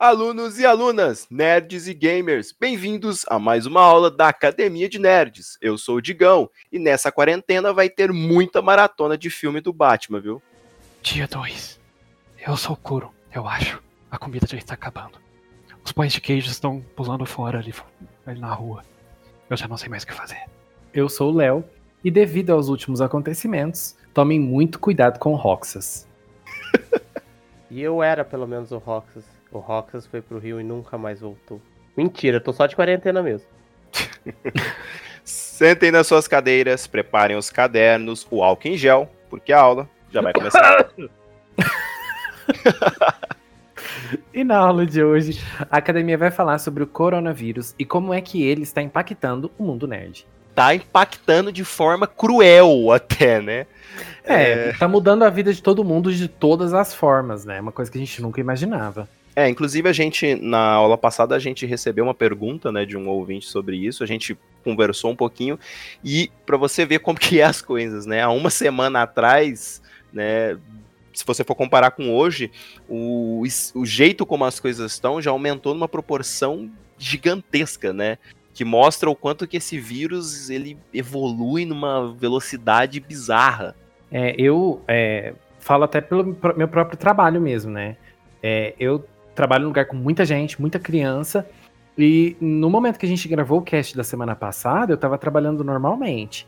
Alunos e alunas, nerds e gamers, bem-vindos a mais uma aula da Academia de Nerds. Eu sou o Digão e nessa quarentena vai ter muita maratona de filme do Batman, viu? Dia 2. Eu sou o Kuro, eu acho. A comida já está acabando. Os pães de queijo estão pulando fora ali, ali na rua. Eu já não sei mais o que fazer. Eu sou o Léo e devido aos últimos acontecimentos, tomem muito cuidado com Roxas. e eu era pelo menos o Roxas. O Roxas foi pro Rio e nunca mais voltou. Mentira, tô só de quarentena mesmo. Sentem nas suas cadeiras, preparem os cadernos, o álcool em gel, porque a aula já vai começar. e na aula de hoje, a academia vai falar sobre o coronavírus e como é que ele está impactando o mundo nerd. Tá impactando de forma cruel até, né? É, é, tá mudando a vida de todo mundo de todas as formas, né? Uma coisa que a gente nunca imaginava. É, inclusive a gente, na aula passada, a gente recebeu uma pergunta, né, de um ouvinte sobre isso, a gente conversou um pouquinho, e para você ver como que é as coisas, né, há uma semana atrás, né, se você for comparar com hoje, o, o jeito como as coisas estão já aumentou numa proporção gigantesca, né, que mostra o quanto que esse vírus, ele evolui numa velocidade bizarra. É, eu é, falo até pelo meu próprio trabalho mesmo, né, é, eu trabalho num lugar com muita gente, muita criança. E no momento que a gente gravou o cast da semana passada, eu estava trabalhando normalmente.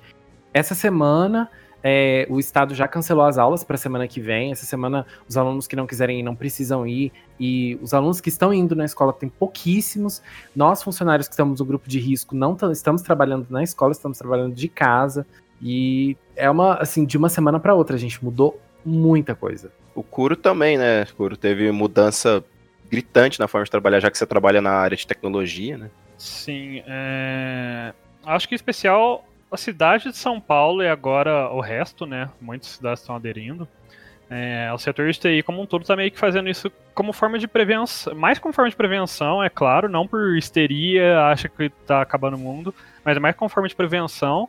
Essa semana, é, o Estado já cancelou as aulas para a semana que vem. Essa semana, os alunos que não quiserem ir não precisam ir. E os alunos que estão indo na escola tem pouquíssimos. Nós, funcionários que estamos no grupo de risco, não estamos trabalhando na escola, estamos trabalhando de casa. E é uma, assim, de uma semana para outra, a gente mudou muita coisa. O Curo também, né? O Curo teve mudança gritante na forma de trabalhar, já que você trabalha na área de tecnologia, né? Sim, é... acho que em especial a cidade de São Paulo e agora o resto, né? Muitas cidades estão aderindo. É, o setor de TI como um todo está meio que fazendo isso como forma de prevenção, mais como forma de prevenção, é claro, não por histeria, acha que está acabando o mundo, mas mais como forma de prevenção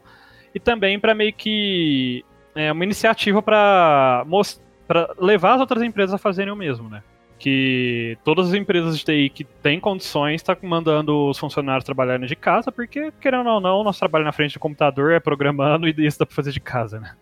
e também para meio que é, uma iniciativa para levar as outras empresas a fazerem o mesmo, né? Que todas as empresas de TI que têm condições estão tá mandando os funcionários trabalharem de casa, porque, querendo ou não, nosso trabalho na frente do computador é programando e isso dá para fazer de casa, né?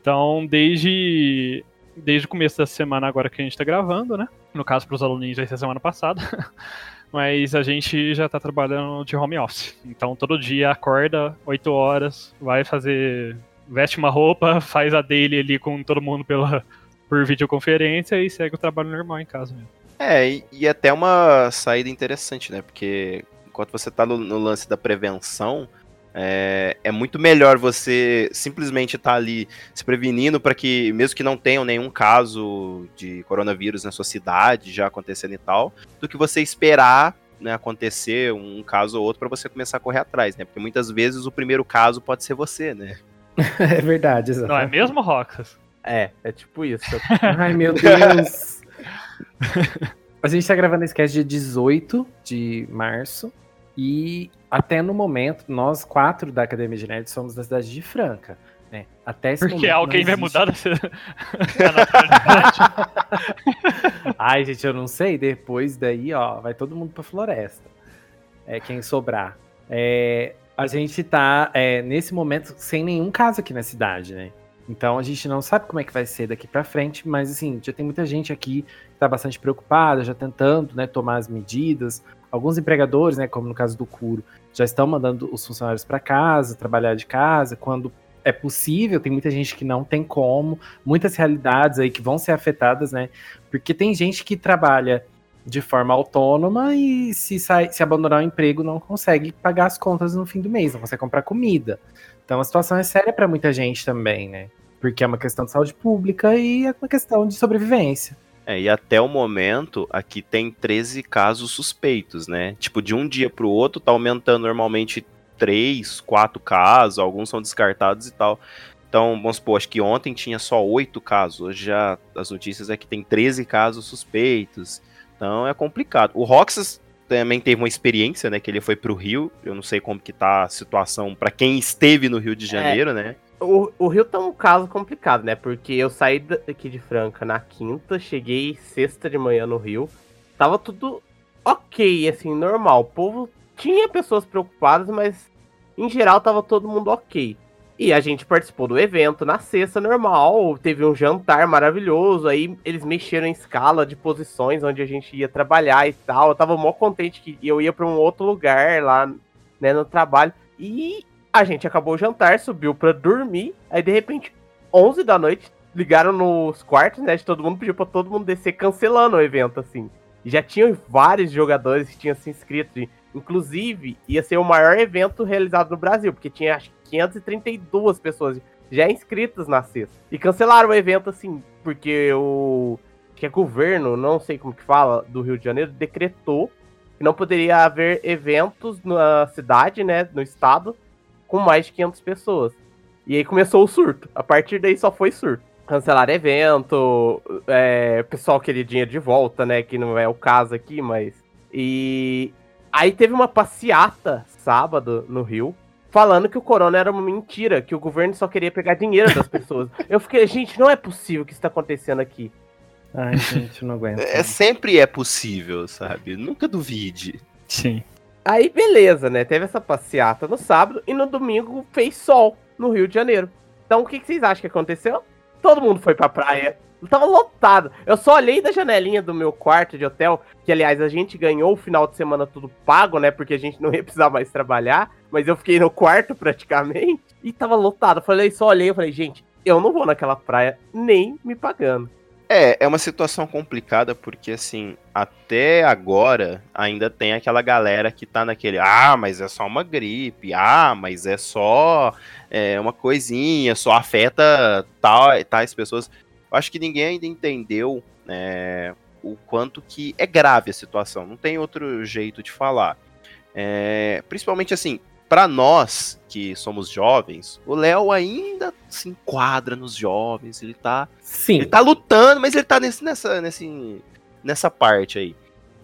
Então, desde, desde o começo da semana agora que a gente está gravando, né? No caso, para os alunos vai ser semana passada. Mas a gente já está trabalhando de home office. Então, todo dia acorda 8 horas, vai fazer... Veste uma roupa, faz a daily ali com todo mundo pela por videoconferência e segue o trabalho normal em casa mesmo. É, e, e até uma saída interessante, né? Porque enquanto você tá no, no lance da prevenção, é, é, muito melhor você simplesmente estar tá ali se prevenindo para que, mesmo que não tenham nenhum caso de coronavírus na sua cidade já acontecendo e tal, do que você esperar né, acontecer um caso ou outro para você começar a correr atrás, né? Porque muitas vezes o primeiro caso pode ser você, né? é verdade, exato. Não é mesmo, Roxas? É, é tipo isso. Ai, meu Deus. A gente tá gravando esse cast dia 18 de março. E até no momento, nós quatro da Academia de Nerd somos da cidade de Franca. Né? Até esse Porque momento, alguém vai mudar essa... Ai, gente, eu não sei. Depois daí, ó, vai todo mundo pra floresta. É quem sobrar. É, a gente tá, é, nesse momento, sem nenhum caso aqui na cidade, né? Então a gente não sabe como é que vai ser daqui para frente, mas assim, já tem muita gente aqui que está bastante preocupada, já tentando né, tomar as medidas. Alguns empregadores, né, como no caso do Curo, já estão mandando os funcionários para casa, trabalhar de casa, quando é possível, tem muita gente que não tem como, muitas realidades aí que vão ser afetadas, né? Porque tem gente que trabalha de forma autônoma e se, sai, se abandonar o emprego não consegue pagar as contas no fim do mês, não consegue comprar comida. Então a situação é séria para muita gente também, né? Porque é uma questão de saúde pública e é uma questão de sobrevivência. É, e até o momento, aqui tem 13 casos suspeitos, né? Tipo, de um dia pro outro, tá aumentando normalmente 3, 4 casos, alguns são descartados e tal. Então, vamos supor, acho que ontem tinha só 8 casos, hoje já as notícias é que tem 13 casos suspeitos. Então é complicado. O Roxas também teve uma experiência, né? Que ele foi pro Rio. Eu não sei como que tá a situação para quem esteve no Rio de Janeiro, é, né? O, o Rio tá um caso complicado, né? Porque eu saí daqui de Franca na quinta, cheguei sexta de manhã no Rio. tava tudo ok, assim, normal. O povo tinha pessoas preocupadas, mas em geral tava todo mundo ok. E a gente participou do evento na sexta normal, teve um jantar maravilhoso, aí eles mexeram em escala de posições onde a gente ia trabalhar e tal. Eu tava mó contente que eu ia para um outro lugar lá, né, no trabalho. E a gente acabou o jantar, subiu para dormir, aí de repente, 11 da noite, ligaram nos quartos, né, de todo mundo, pediu para todo mundo descer cancelando o evento, assim. Já tinham vários jogadores que tinham se inscrito. Inclusive, ia ser o maior evento realizado no Brasil, porque tinha acho 532 pessoas já inscritas na sexta. E cancelaram o evento, assim, porque o. que é governo, não sei como que fala, do Rio de Janeiro, decretou que não poderia haver eventos na cidade, né, no estado, com mais de 500 pessoas. E aí começou o surto. A partir daí só foi surto. Cancelar evento, é, pessoal queria dinheiro de volta, né, que não é o caso aqui, mas... E aí teve uma passeata sábado no Rio, falando que o corona era uma mentira, que o governo só queria pegar dinheiro das pessoas. Eu fiquei, gente, não é possível que isso tá acontecendo aqui. Ai, gente, não aguento. É, sempre é possível, sabe? Nunca duvide. Sim. Aí, beleza, né? Teve essa passeata no sábado e no domingo fez sol no Rio de Janeiro. Então, o que, que vocês acham que aconteceu? Todo mundo foi pra praia. Tava lotado. Eu só olhei da janelinha do meu quarto de hotel, que aliás a gente ganhou o final de semana tudo pago, né? Porque a gente não ia precisar mais trabalhar. Mas eu fiquei no quarto praticamente e tava lotado. Eu falei, só olhei, eu falei, gente, eu não vou naquela praia nem me pagando. É, é uma situação complicada porque, assim, até agora ainda tem aquela galera que tá naquele, ah, mas é só uma gripe, ah, mas é só é, uma coisinha, só afeta tal, tais pessoas. Eu acho que ninguém ainda entendeu né, o quanto que é grave a situação, não tem outro jeito de falar. É, principalmente assim, para nós que somos jovens, o Léo ainda se enquadra nos jovens, ele tá, Sim. ele tá lutando, mas ele tá nesse, nessa, nesse, nessa parte aí.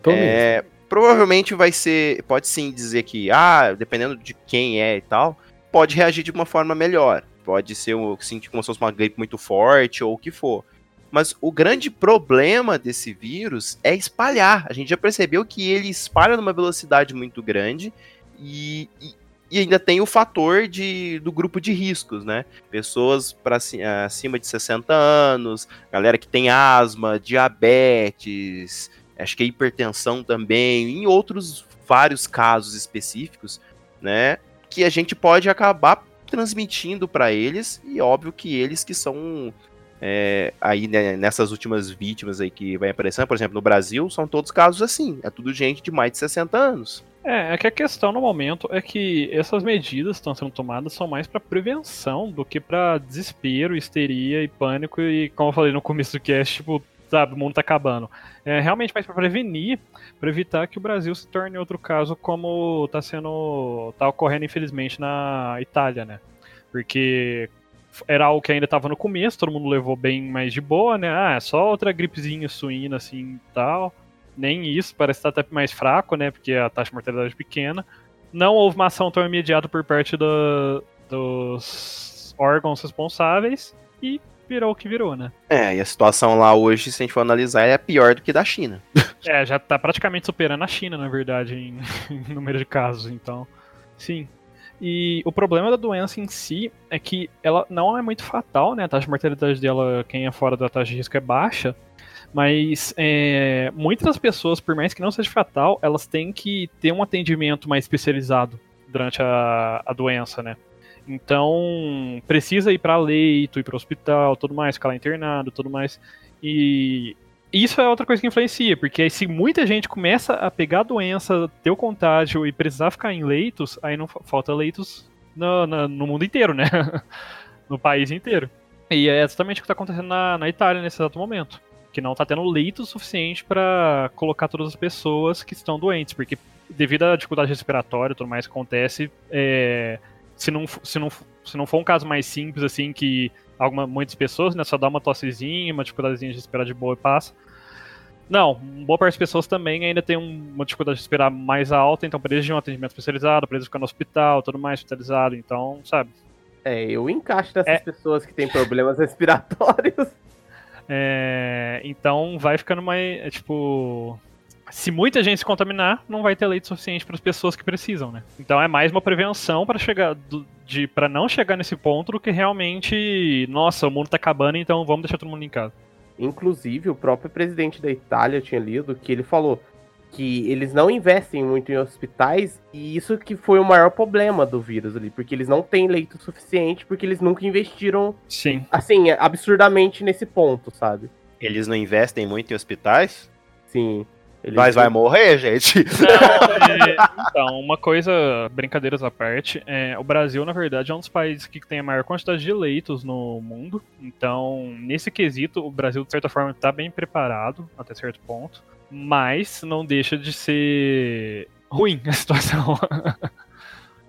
Tô É, provavelmente vai ser, pode sim dizer que, ah, dependendo de quem é e tal, pode reagir de uma forma melhor. Pode ser um, sentir como se fosse uma gripe muito forte ou o que for. Mas o grande problema desse vírus é espalhar. A gente já percebeu que ele espalha numa velocidade muito grande e, e, e ainda tem o fator de, do grupo de riscos, né? Pessoas para acima de 60 anos, galera que tem asma, diabetes, acho que hipertensão também, em outros vários casos específicos, né? Que a gente pode acabar transmitindo para eles e óbvio que eles que são é, aí né, nessas últimas vítimas aí que vai aparecendo, por exemplo, no Brasil, são todos casos assim, é tudo gente de mais de 60 anos. É, é que a questão no momento é que essas medidas que estão sendo tomadas são mais para prevenção do que para desespero, histeria e pânico e como eu falei no começo do cast, tipo, sabe, o mundo tá acabando. É realmente mais para prevenir, para evitar que o Brasil se torne outro caso como tá sendo tá ocorrendo infelizmente na Itália, né? Porque era algo que ainda estava no começo, todo mundo levou bem mais de boa, né? Ah, é só outra gripezinha suína assim, tal nem isso, parece estar até mais fraco, né? Porque a taxa de mortalidade é pequena. Não houve uma ação tão imediata por parte do, dos órgãos responsáveis e virou o que virou, né? É, e a situação lá hoje, se a gente for analisar, é pior do que da China. é, já tá praticamente superando a China, na verdade, em, em número de casos, então. Sim. E o problema da doença em si é que ela não é muito fatal, né? A taxa de mortalidade dela, quem é fora da taxa de risco, é baixa. Mas é, muitas das pessoas, por mais que não seja fatal, elas têm que ter um atendimento mais especializado durante a, a doença, né? Então, precisa ir para leito, ir para hospital, tudo mais, ficar lá internado, tudo mais. E isso é outra coisa que influencia, porque se muita gente começa a pegar a doença, ter o contágio e precisar ficar em leitos, aí não falta leitos no, no, no mundo inteiro, né? no país inteiro. E é exatamente o que está acontecendo na, na Itália nesse exato momento que não está tendo leito suficiente para colocar todas as pessoas que estão doentes, porque devido à dificuldade respiratória e tudo mais que acontece, é, se, não, se, não, se não for um caso mais simples, assim, que alguma, muitas pessoas, né, só dá uma tossezinha, uma dificuldadezinha de respirar de boa e passa. Não, boa parte das pessoas também ainda tem uma dificuldade de respirar mais alta, então precisa de um atendimento especializado, precisa ficar no hospital, tudo mais hospitalizado, então, sabe? É, eu encaixo nessas é... pessoas que têm problemas respiratórios. É, então vai ficando mais. É, tipo. Se muita gente se contaminar, não vai ter leite suficiente para as pessoas que precisam, né? Então é mais uma prevenção para chegar do, de para não chegar nesse ponto do que realmente, nossa, o mundo tá acabando, então vamos deixar todo mundo em casa. Inclusive, o próprio presidente da Itália tinha lido que ele falou que eles não investem muito em hospitais e isso que foi o maior problema do vírus ali, porque eles não têm leito suficiente, porque eles nunca investiram, Sim. assim, absurdamente nesse ponto, sabe? Eles não investem muito em hospitais? Sim. Eles Mas vai morrer, gente. Não, é, então, uma coisa, brincadeiras à parte, é, o Brasil, na verdade, é um dos países que tem a maior quantidade de leitos no mundo. Então, nesse quesito, o Brasil, de certa forma, está bem preparado, até certo ponto. Mas não deixa de ser ruim a situação.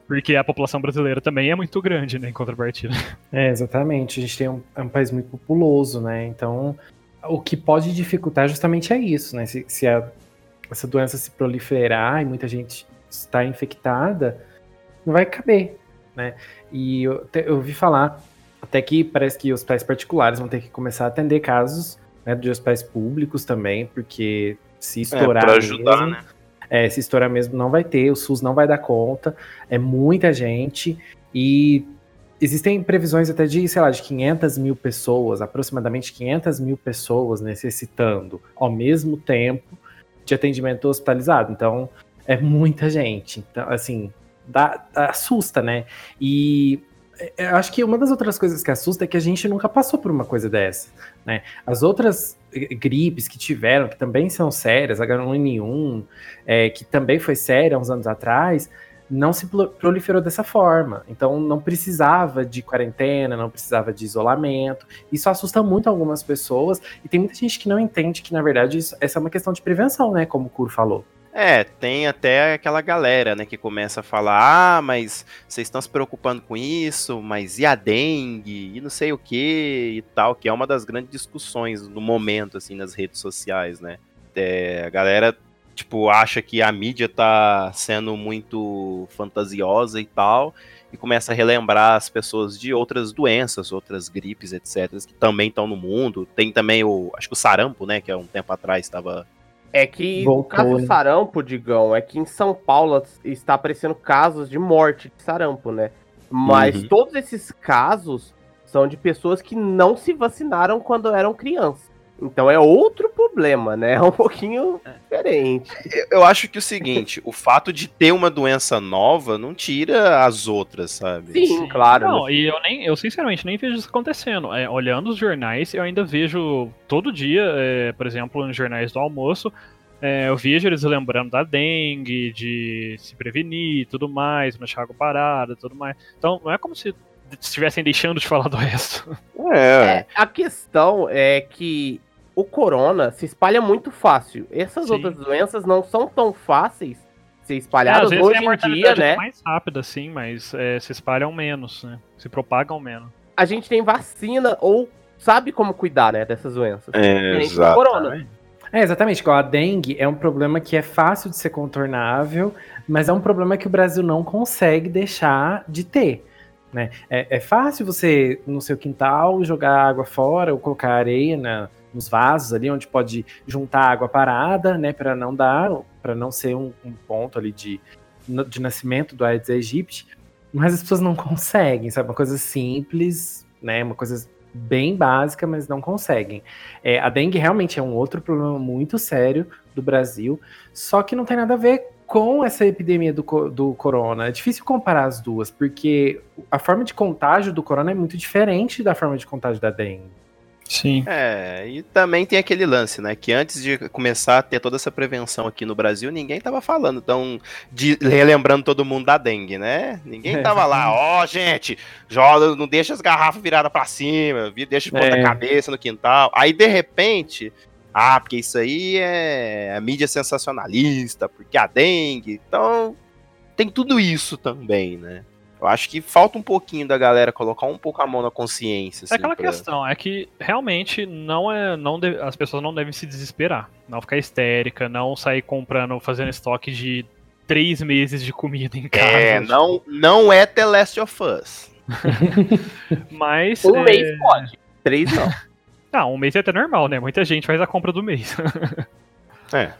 Porque a população brasileira também é muito grande, né, em contrapartida. É, exatamente. A gente tem um, é um país muito populoso, né? Então, o que pode dificultar justamente é isso, né? Se, se a, essa doença se proliferar e muita gente está infectada, não vai caber, né? E eu, te, eu ouvi falar até que parece que hospitais particulares vão ter que começar a atender casos né, de hospitais públicos também, porque se estourar É, pra ajudar, mesmo, né? é, se estourar mesmo não vai ter, o SUS não vai dar conta, é muita gente e existem previsões até de, sei lá, de 500 mil pessoas, aproximadamente 500 mil pessoas necessitando ao mesmo tempo de atendimento hospitalizado. Então, é muita gente. Então, assim, dá, assusta, né? E é, eu acho que uma das outras coisas que assusta é que a gente nunca passou por uma coisa dessa, né? As outras gripes que tiveram, que também são sérias, H1N1, é, que também foi séria uns anos atrás, não se proliferou dessa forma. Então não precisava de quarentena, não precisava de isolamento. Isso assusta muito algumas pessoas e tem muita gente que não entende que na verdade isso, essa é uma questão de prevenção, né, como o Curo falou. É, tem até aquela galera, né, que começa a falar, ah, mas vocês estão se preocupando com isso, mas e a dengue, e não sei o que e tal, que é uma das grandes discussões no momento, assim, nas redes sociais, né. É, a galera, tipo, acha que a mídia tá sendo muito fantasiosa e tal, e começa a relembrar as pessoas de outras doenças, outras gripes, etc, que também estão no mundo. Tem também o, acho que o sarampo, né, que há um tempo atrás estava É que Voltou, o caso né? do sarampo, Digão, é que em São Paulo está aparecendo casos de morte de sarampo, né? Mas Uhum. todos esses casos são de pessoas que não se vacinaram quando eram crianças. Então é outro problema, né? É um pouquinho diferente. Eu- Eu acho que o seguinte, o fato de ter uma doença nova não tira as outras, sabe? Sim, claro. Não, né? e eu nem, eu sinceramente nem vejo isso acontecendo. É, olhando os jornais, eu ainda vejo todo dia, é, por exemplo, nos jornais do almoço, é, eu vejo eles lembrando da dengue, de se prevenir e tudo mais, não deixar água parada e tudo mais. Então, não é como se estivessem deixando de falar do resto. É, É, a questão é que o corona se espalha muito fácil. Essas Sim. outras doenças não são tão fáceis de ser É, espalhadas vezes hoje a em dia, mortalidade é né? mais rápida, sim, mas é, se espalham menos, né? Se propagam menos. A gente tem vacina ou sabe como cuidar, né, dessas doenças. é exato. corona. É, exatamente. igual A dengue é um problema que é fácil de ser contornável, mas é um problema que o Brasil não consegue deixar de ter. Né? É, é fácil você, no seu quintal, jogar água fora ou colocar areia na- nos vasos ali, onde pode juntar água parada, né? Para não dar, para não ser um, um ponto ali de, de nascimento do Aedes aegypti. Mas as pessoas não conseguem, sabe? Uma coisa simples, né? Uma coisa bem básica, mas não conseguem. É, a dengue realmente é um outro problema muito sério do Brasil, só que não tem nada a ver com essa epidemia do, do corona. É difícil comparar as duas, porque a forma de contágio do corona é muito diferente da forma de contágio da dengue. Sim. É, e também tem aquele lance, né? Que antes de começar a ter toda essa prevenção aqui no Brasil, ninguém tava falando, então, de, relembrando todo mundo da dengue, né? Ninguém É. tava lá, ó, gente, joga, não deixa as garrafas viradas pra cima, vi- deixa de ponta É. cabeça no quintal. Aí, de repente, ah, porque isso aí é a mídia sensacionalista, porque a dengue. Então, tem tudo isso também, né? Eu acho que falta um pouquinho da galera colocar um pouco a mão na consciência. É assim, aquela pra- questão, é que realmente não é. Não deve- as pessoas não devem se desesperar. Não ficar histérica, não sair comprando, fazendo estoque de três meses de comida em casa. É, não, não é The Last of Us. Mas. Um é, mês pode. Três não. Não, um mês é até normal, né? Muita gente faz a compra do mês. É.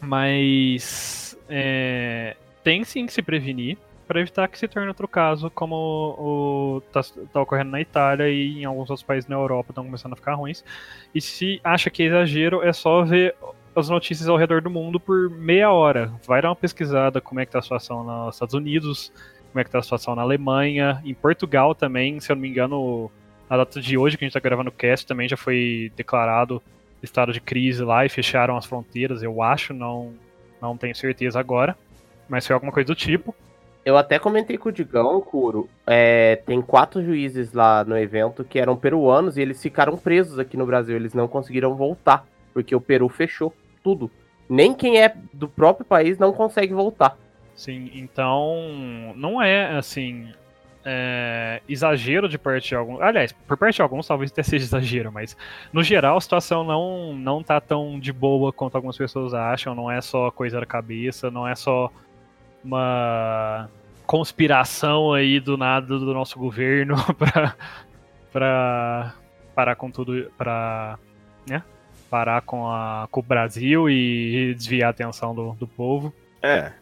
Mas é, tem sim que se prevenir para evitar que se torne outro caso, como o tá, tá, ocorrendo na Itália e em alguns outros países na Europa estão começando a ficar ruins. E se acha que é exagero, é só ver as notícias ao redor do mundo por meia hora. Vai dar uma pesquisada como é que tá a situação nos Estados Unidos, como é que tá a situação na Alemanha, em Portugal também, se eu não me engano, na data de hoje que a gente tá gravando o cast também já foi declarado estado de crise lá e fecharam as fronteiras, eu acho, não, não tenho certeza agora, mas foi alguma coisa do tipo. Eu até comentei com o Digão, Curo, é, tem quatro juízes lá no evento que eram peruanos e eles ficaram presos aqui no Brasil, eles não conseguiram voltar, porque o Peru fechou tudo. Nem quem é do próprio país não consegue voltar. Sim, então não é assim é, exagero de parte de alguns. Aliás, por parte de alguns talvez até seja exagero, mas no geral a situação não, não tá tão de boa quanto algumas pessoas acham. Não é só coisa da cabeça, não é só uma conspiração aí do nada do nosso governo para para parar com tudo, para né, parar com, a, com o Brasil e desviar a atenção do, do povo. É.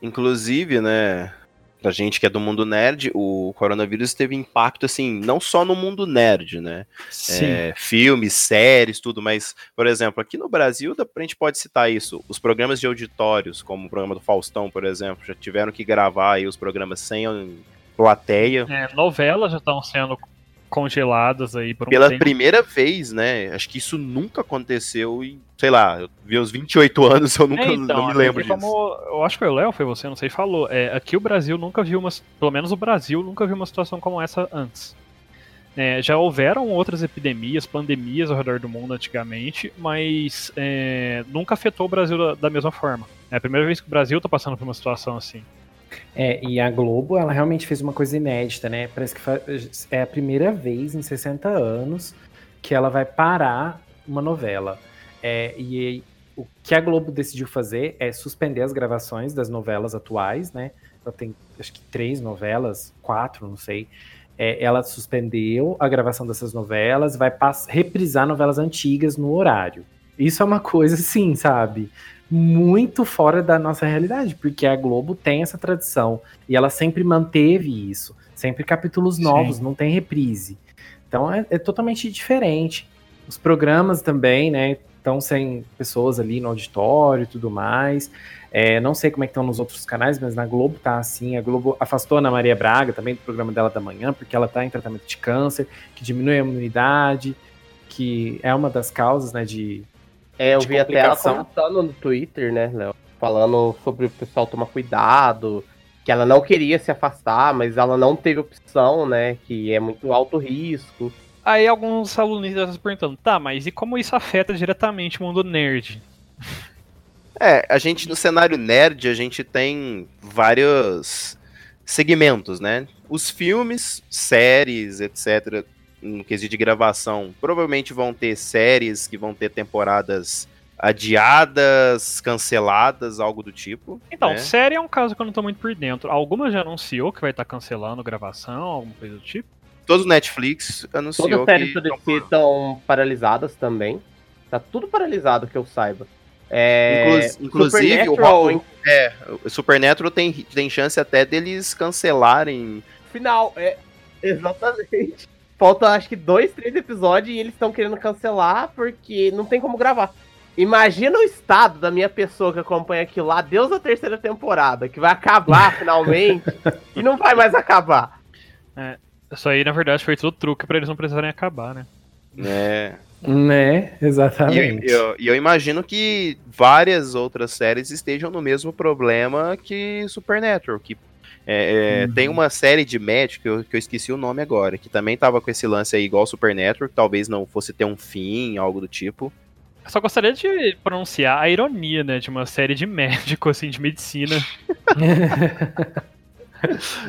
Inclusive, né, pra gente que é do mundo nerd, o coronavírus teve impacto, assim, não só no mundo nerd, né? É, filmes, séries, tudo, mas, por exemplo, aqui no Brasil, a gente pode citar isso. Os programas de auditórios, como o programa do Faustão, por exemplo, já tiveram que gravar aí os programas sem plateia. É, novelas já estão sendo congeladas aí por um Pela tempo. primeira vez, né? Acho que isso nunca aconteceu e, sei lá, eu vi uns 28 anos, eu nunca É, então, não me lembro disso. como- eu acho que foi o Léo, foi você, não sei, falou. É, aqui o Brasil nunca viu uma. Pelo menos o Brasil nunca viu uma situação como essa antes. É, já houveram outras epidemias, pandemias ao redor do mundo antigamente, mas é, nunca afetou o Brasil da, da mesma forma. É a primeira vez que o Brasil está passando por uma situação assim. É, e a Globo, ela realmente fez uma coisa inédita, né? Parece que é a primeira vez em 60 anos que ela vai parar uma novela. É, e o que a Globo decidiu fazer é suspender as gravações das novelas atuais, né? Ela tem, acho que três novelas, quatro, não sei. É, ela suspendeu a gravação dessas novelas, vai reprisar novelas antigas no horário. Isso é uma coisa, assim, sabe? Muito fora da nossa realidade, porque a Globo tem essa tradição e ela sempre manteve isso, sempre capítulos Sim. novos, não tem reprise. Então é, é totalmente diferente. Os programas também, né, estão sem pessoas ali no auditório e tudo mais. É, não sei como é que estão nos outros canais, mas na Globo tá assim. A Globo afastou a Ana Maria Braga também do programa dela da manhã, porque ela tá em tratamento de câncer, que diminui a imunidade, que é uma das causas, né, de É, eu vi até ela comentando no Twitter, né, Léo? Falando sobre o pessoal tomar cuidado, que ela não queria se afastar, mas ela não teve opção, né? Que é muito alto risco. Aí alguns alunos estão se perguntando, tá, mas e como isso afeta diretamente o mundo nerd? É, a gente no cenário nerd, a gente tem vários segmentos, né? Os filmes, séries, etc., no quesito de gravação, provavelmente vão ter séries que vão ter temporadas adiadas, canceladas, algo do tipo. Então, né? série é um caso que eu não tô muito por dentro. Alguma já anunciou que vai estar cancelando gravação, alguma coisa do tipo. Todo Netflix anunciou Todas as que... séries do DC estão paralisadas também. Tá tudo paralisado, que eu saiba. É, Inclu- inclusive, o Supernatural, Rock- É, o Supernatural tem, tem chance até deles cancelarem. final, é. Exatamente. Falta acho que dois, três episódios e eles estão querendo cancelar porque não tem como gravar. Imagina o estado da minha pessoa que acompanha aquilo lá, Deus da terceira temporada, que vai acabar finalmente e não vai mais acabar. Isso aí, na verdade, foi tudo truque pra eles não precisarem acabar, né? né? Né, E eu, exatamente. eu- e eu imagino que várias outras séries estejam no mesmo problema que Supernatural, que é, é, Uhum. tem uma série de médico que eu, que eu esqueci o nome agora, que também tava com esse lance aí igual Supernatural, que talvez não fosse ter um fim, algo do tipo. Eu só gostaria de pronunciar a ironia, né, de uma série de médico, assim, de medicina.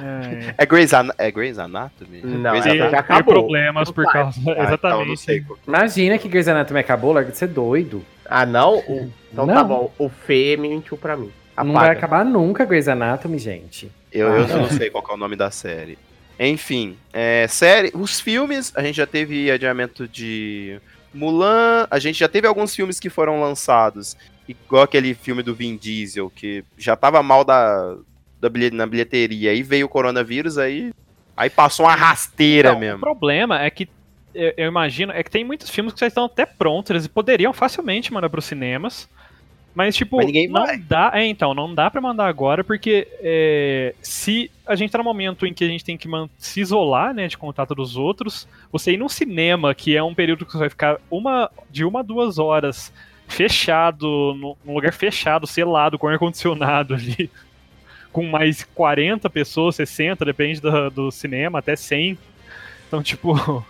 É, É Grey's, Ana é Grey's Anatomy? Não, Grey's já Anatomy. e acabou. problemas por causa. Ah, então exatamente. qual- Imagina que Grey's Anatomy acabou, larga de ser doido. Ah, não? O- Então Não. tá bom. O Fê mentiu pra mim. Não vai Apaga. acabar nunca Grey's Anatomy, gente. Eu, eu Ah. não sei qual que é o nome da série. Enfim, é, série, os filmes, a gente já teve adiamento de Mulan, a gente já teve alguns filmes que foram lançados igual aquele filme do Vin Diesel, que já tava mal da, da na bilheteria, aí veio o coronavírus, aí, aí passou uma rasteira Então, O mesmo. problema é que eu, eu imagino é que tem muitos filmes que já estão até prontos, eles poderiam facilmente mandar pros cinemas. Mas, tipo, Mas ninguém não vai. dá. É, então, não dá pra mandar agora, porque é, se a gente tá num momento em que a gente tem que se isolar, né, de contato dos outros, você ir num cinema, que é um período que você vai ficar uma, de uma a duas horas fechado, no- num lugar fechado, selado, com ar-condicionado ali, com mais 40 pessoas, 60, depende do, do cinema, até 100. Então, tipo,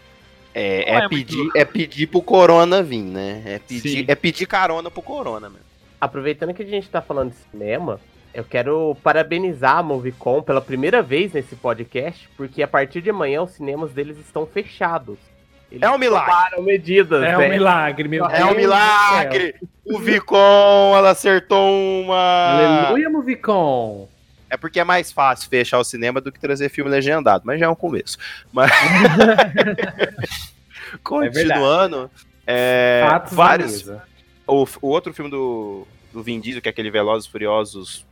É, é é pedir, é pedir pro corona vir, né? É pedir, Sim. é pedir carona pro corona, mesmo. Aproveitando que a gente tá falando de cinema, eu quero parabenizar a Movicon pela primeira vez nesse podcast, porque a partir de amanhã os cinemas deles estão fechados. Eles É um milagre. medidas, É né? um milagre, meu É um Deus milagre! O Vicon, ela acertou uma. Aleluia, Movicon! É porque é mais fácil fechar o cinema do que trazer filme legendado, mas já é um começo. Mas... Continuando, é, na vários. O, o outro filme do, do Vin Diesel, que é aquele Velozes e Furiosos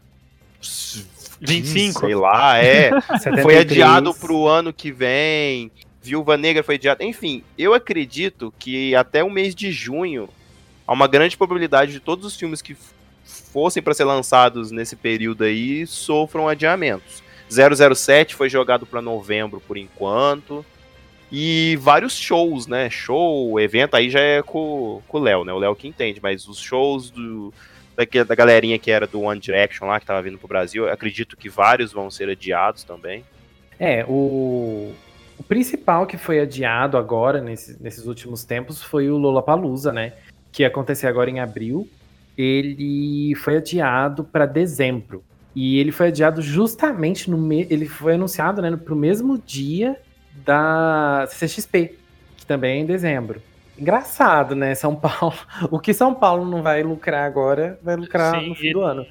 25. sei lá, é. 73. foi adiado pro ano que vem. Viúva Negra foi adiado. Enfim, eu acredito que até o mês de junho há uma grande probabilidade de todos os filmes que fossem para ser lançados nesse período aí sofram adiamentos. 007 foi jogado para novembro por enquanto. E vários shows, né? Show, evento, aí já é com, com o Léo, né? O Léo que entende, mas os shows do, daque- da galerinha que era do One Direction lá, que tava vindo pro Brasil, acredito que vários vão ser adiados também. É, o, o principal que foi adiado agora, nesse- nesses últimos tempos, foi o Lollapalooza, né? Que ia acontecer agora em abril. Ele foi adiado para dezembro. E ele foi adiado justamente no... Me ele foi anunciado, né, pro mesmo dia da CXP, que também é em dezembro. Engraçado, né? São Paulo. O que São Paulo não vai lucrar agora, vai lucrar Sim, no fim e- do ano.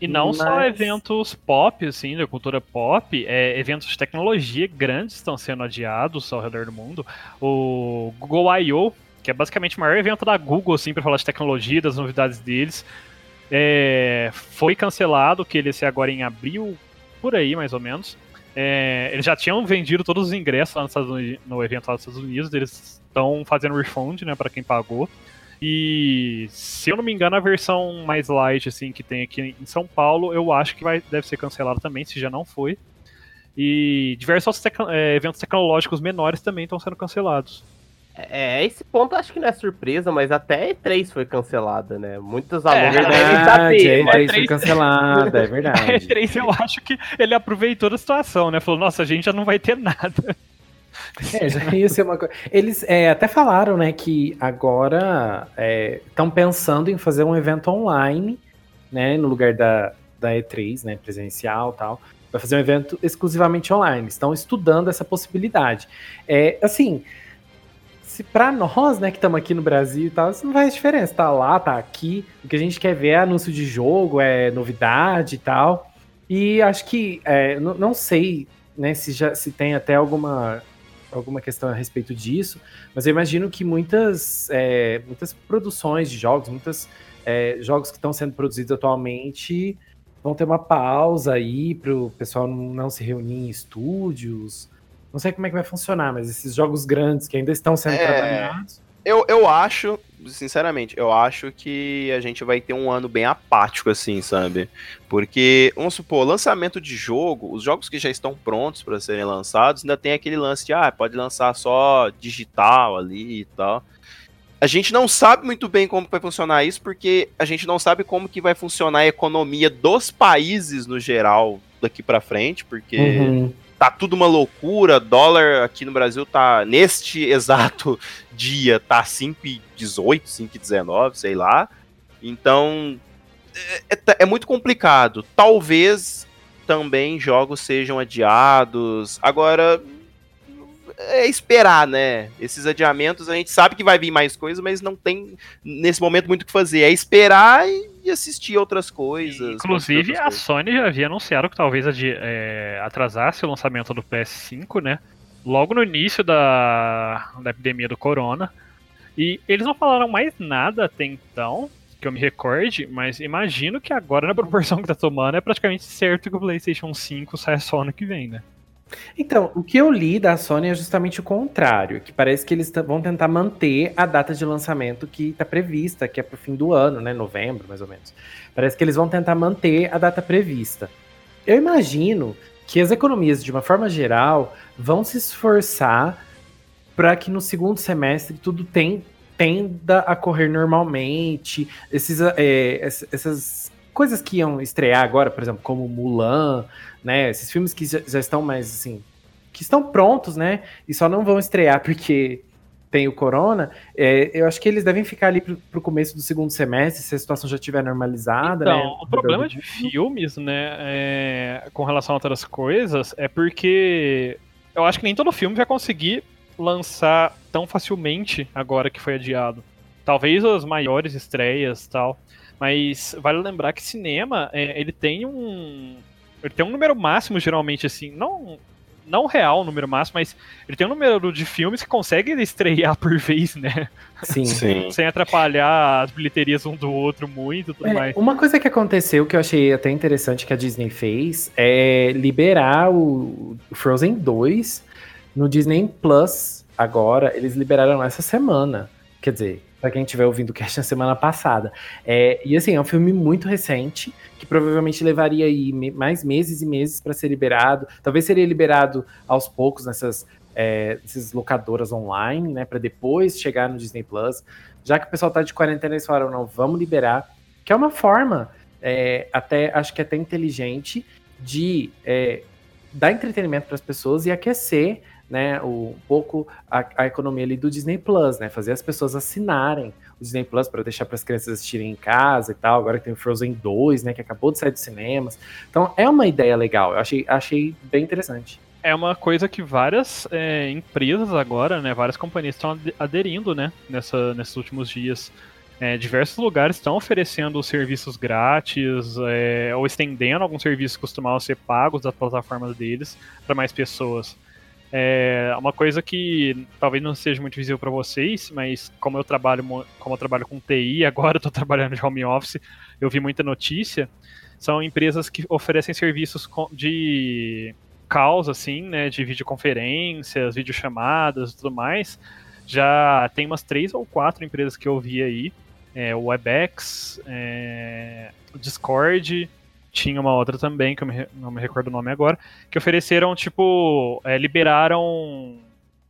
E não só Mas- eventos pop, assim, da cultura pop, é, eventos de tecnologia grandes estão sendo adiados ao redor do mundo. O Google I.O., que é basicamente o maior evento da Google, assim, para falar de tecnologia, das novidades deles, é, foi cancelado, que ele ia ser agora em abril, por aí, mais ou menos. É, eles já tinham vendido todos os ingressos lá Estados Unidos- no evento lá nos Estados Unidos, eles estão fazendo refund, né, para quem pagou. E se eu não me engano, a versão mais light assim que tem aqui em São Paulo, eu acho que vai, deve ser cancelada também, se já não foi. E diversos tec- é, eventos tecnológicos menores também estão sendo cancelados. É, esse ponto acho que não é surpresa, mas até a E3 foi cancelada, né? Muitos É, alunos devem Verdade, saber, a mas E3 foi cancelada, é A verdade. E3 eu acho que ele aproveitou da situação, né? Falou, nossa, a gente já não vai ter nada. É, já ia ser uma coisa. Eles é, até falaram, né, que agora estão pensando em fazer um evento online, né, no lugar da, da E3, né, presencial e tal. Vai fazer um evento exclusivamente online. Estão estudando essa possibilidade. É, assim, se para nós, né, que estamos aqui no Brasil e tal, isso não faz diferença. Tá lá, tá aqui. O que a gente quer ver é anúncio de jogo, é novidade e tal. E acho que, é, não, sei, né, se já se tem até alguma alguma questão a respeito disso, mas eu imagino que muitas, é, muitas produções de jogos, muitos jogos que estão sendo produzidos atualmente vão ter uma pausa aí para o pessoal não se reunir em estúdios. Não sei como é que vai funcionar, mas esses jogos grandes que ainda estão sendo É. trabalhados. Eu, eu acho, sinceramente, eu acho que a gente vai ter um ano bem apático, assim, sabe? Porque, vamos supor, lançamento de jogo, os jogos que já estão prontos para serem lançados, ainda tem aquele lance de, ah, pode lançar só digital ali e tal. A gente não sabe muito bem como vai funcionar isso, porque a gente não sabe como que vai funcionar a economia dos países no geral daqui para frente, porque Uhum. Tá tudo uma loucura. Dólar aqui no Brasil tá, neste exato dia, tá 5,18, 5,19, sei lá. Então, é, é- é muito complicado. Talvez também jogos sejam adiados. Agora, é esperar, né? Esses adiamentos, a gente sabe que vai vir mais coisas, mas não tem, nesse momento, muito o que fazer. É esperar e e assistir outras coisas. Inclusive, outras a coisas. Sony já havia anunciado que talvez é, atrasasse o lançamento do PS5, né? Logo no início da, da epidemia do corona. E eles não falaram mais nada até então. que eu me recorde, mas imagino que agora, na proporção que tá tomando, é praticamente certo que o PlayStation 5 saia só ano que vem, né? Então, o que eu li da Sony é justamente o contrário, que parece que eles vão tentar manter a data de lançamento que está prevista, que é pro fim do ano, né, novembro, mais ou menos. Parece que eles vão tentar manter a data prevista. Eu imagino que as economias, de uma forma geral, vão se esforçar para que no segundo semestre tudo tem, tenda a correr normalmente. Esses, é, essas coisas que iam estrear agora, por exemplo, como Mulan, né? Esses filmes que já, já estão mais assim. que estão prontos, né? E só não vão estrear porque tem o corona, é, eu acho que eles devem ficar ali pro, pro começo do segundo semestre, se a situação já estiver normalizada, então, né? o problema de filmes, né, é, com relação a outras coisas, é porque eu acho que nem todo filme vai conseguir lançar tão facilmente agora que foi adiado. Talvez as maiores estreias tal, mas vale lembrar que cinema, é, ele tem um, ele tem um número máximo, geralmente, assim, não não real número máximo, mas ele tem um número de filmes que consegue estrear por vez, né? Sim. Sim. Sem atrapalhar as bilheterias um do outro muito tudo É, mais. uma coisa que aconteceu que eu achei até interessante que a Disney fez é liberar o Frozen 2 no Disney Plus agora. Eles liberaram essa semana. Quer dizer, pra quem estiver ouvindo o cast na semana passada. É, e assim, é um filme muito recente, que provavelmente levaria aí mais meses e meses para ser liberado. Talvez seria liberado aos poucos nessas, é, nessas locadoras online, né? Para depois chegar no Disney Plus. Já que o pessoal tá de quarentena, eles falaram, não, vamos liberar. Que é uma forma, é, até acho que até inteligente, de é, dar entretenimento para as pessoas e aquecer né, o- um pouco a, a economia ali do Disney Plus, né? Fazer as pessoas assinarem o Disney Plus para deixar para as crianças assistirem em casa e tal. Agora que tem o Frozen 2, né? Que acabou de sair dos cinemas. Então é uma ideia legal. Eu achei, achei bem interessante. É uma coisa que várias é, empresas agora, né, várias companhias estão ade- aderindo, né, nessa, nesses últimos dias. É, diversos lugares estão oferecendo serviços grátis é, ou estendendo alguns serviços que costumavam ser pagos das plataformas deles para mais pessoas. É uma coisa que talvez não seja muito visível para vocês, mas como eu trabalho mo- como eu trabalho com TI, agora estou trabalhando de home office, eu vi muita notícia. São empresas que oferecem serviços de caos, assim, né, de videoconferências, videochamadas tudo mais. Já tem umas três ou quatro empresas que eu vi aí. É, Webex, é, Discord, tinha uma outra também, que eu me não me recordo o nome agora, que ofereceram, tipo, é, liberaram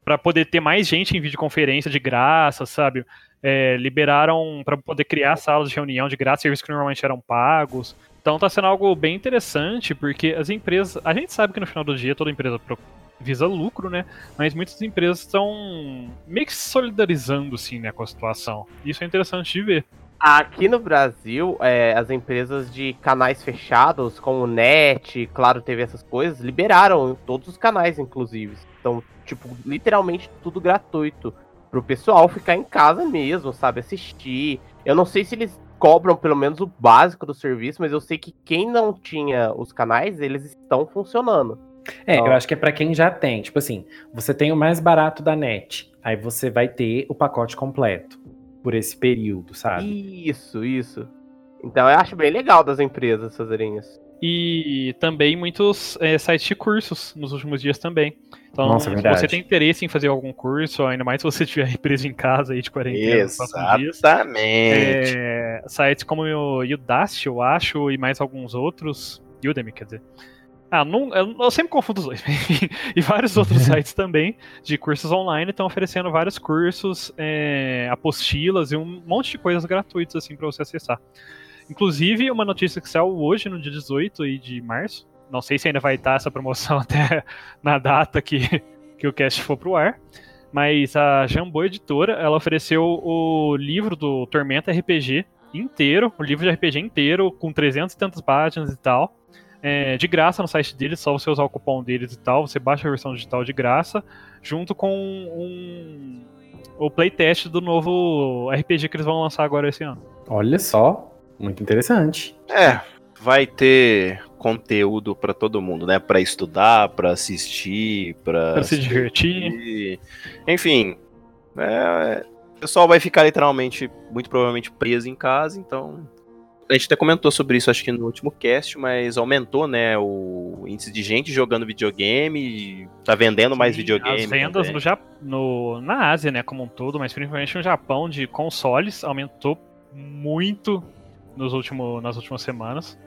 para poder ter mais gente em videoconferência de graça, sabe? É, liberaram para poder criar salas de reunião de graça, serviços que normalmente eram pagos. Então tá sendo algo bem interessante, porque as empresas. A gente sabe que no final do dia toda empresa visa lucro, né? Mas muitas empresas estão meio que se solidarizando, assim, né, com a situação. Isso é interessante de ver. Aqui no Brasil, é, as empresas de canais fechados, como NET, Claro TV, essas coisas, liberaram todos os canais, inclusive. Então, tipo, literalmente tudo gratuito. Pro pessoal ficar em casa mesmo, sabe? Assistir. Eu não sei se eles cobram pelo menos o básico do serviço, mas eu sei que quem não tinha os canais, eles estão funcionando. É, Ó. eu acho que é para quem já tem. Tipo assim, você tem o mais barato da net, aí você vai ter o pacote completo por esse período, sabe? Isso, isso. Então eu acho bem legal das empresas fazerem isso. E também muitos é, sites de cursos nos últimos dias também. Então, Nossa, se verdade. você tem interesse em fazer algum curso, ainda mais se você estiver preso em casa aí de quarentena próximos dias, Exatamente. é, sites como o Udacity, eu acho, e mais alguns outros. Udemy, quer dizer. Ah, não, eu, sempre confundo os dois. e vários outros sites também de cursos online estão oferecendo vários cursos, é, apostilas e um monte de coisas gratuitas assim para você acessar. Inclusive, uma notícia que saiu hoje, no dia 18 aí de março. Não sei se ainda vai estar essa promoção até na data que, que o cast for pro ar. Mas a Jambô Editora, ela ofereceu o livro do Tormenta RPG inteiro, o livro de RPG inteiro, com 300 e tantas páginas e tal. É, de graça no site deles, só você usar o cupom deles e tal. Você baixa a versão digital de graça, junto com um, o playtest do novo RPG que eles vão lançar agora esse ano. Olha só, muito interessante. É, vai ter conteúdo pra todo mundo, né? Pra estudar, pra assistir, pra Pra se divertir. Enfim, é, pessoal vai ficar literalmente, muito provavelmente, preso em casa, então. A gente até comentou sobre isso, acho que no último cast, mas aumentou, né, o índice de gente jogando videogame, tá vendendo mais Sim, videogame. As vendas também. no, Ja- no- na Ásia, né, como um todo, mas principalmente no Japão, de consoles, aumentou muito nos último, nas últimas semanas.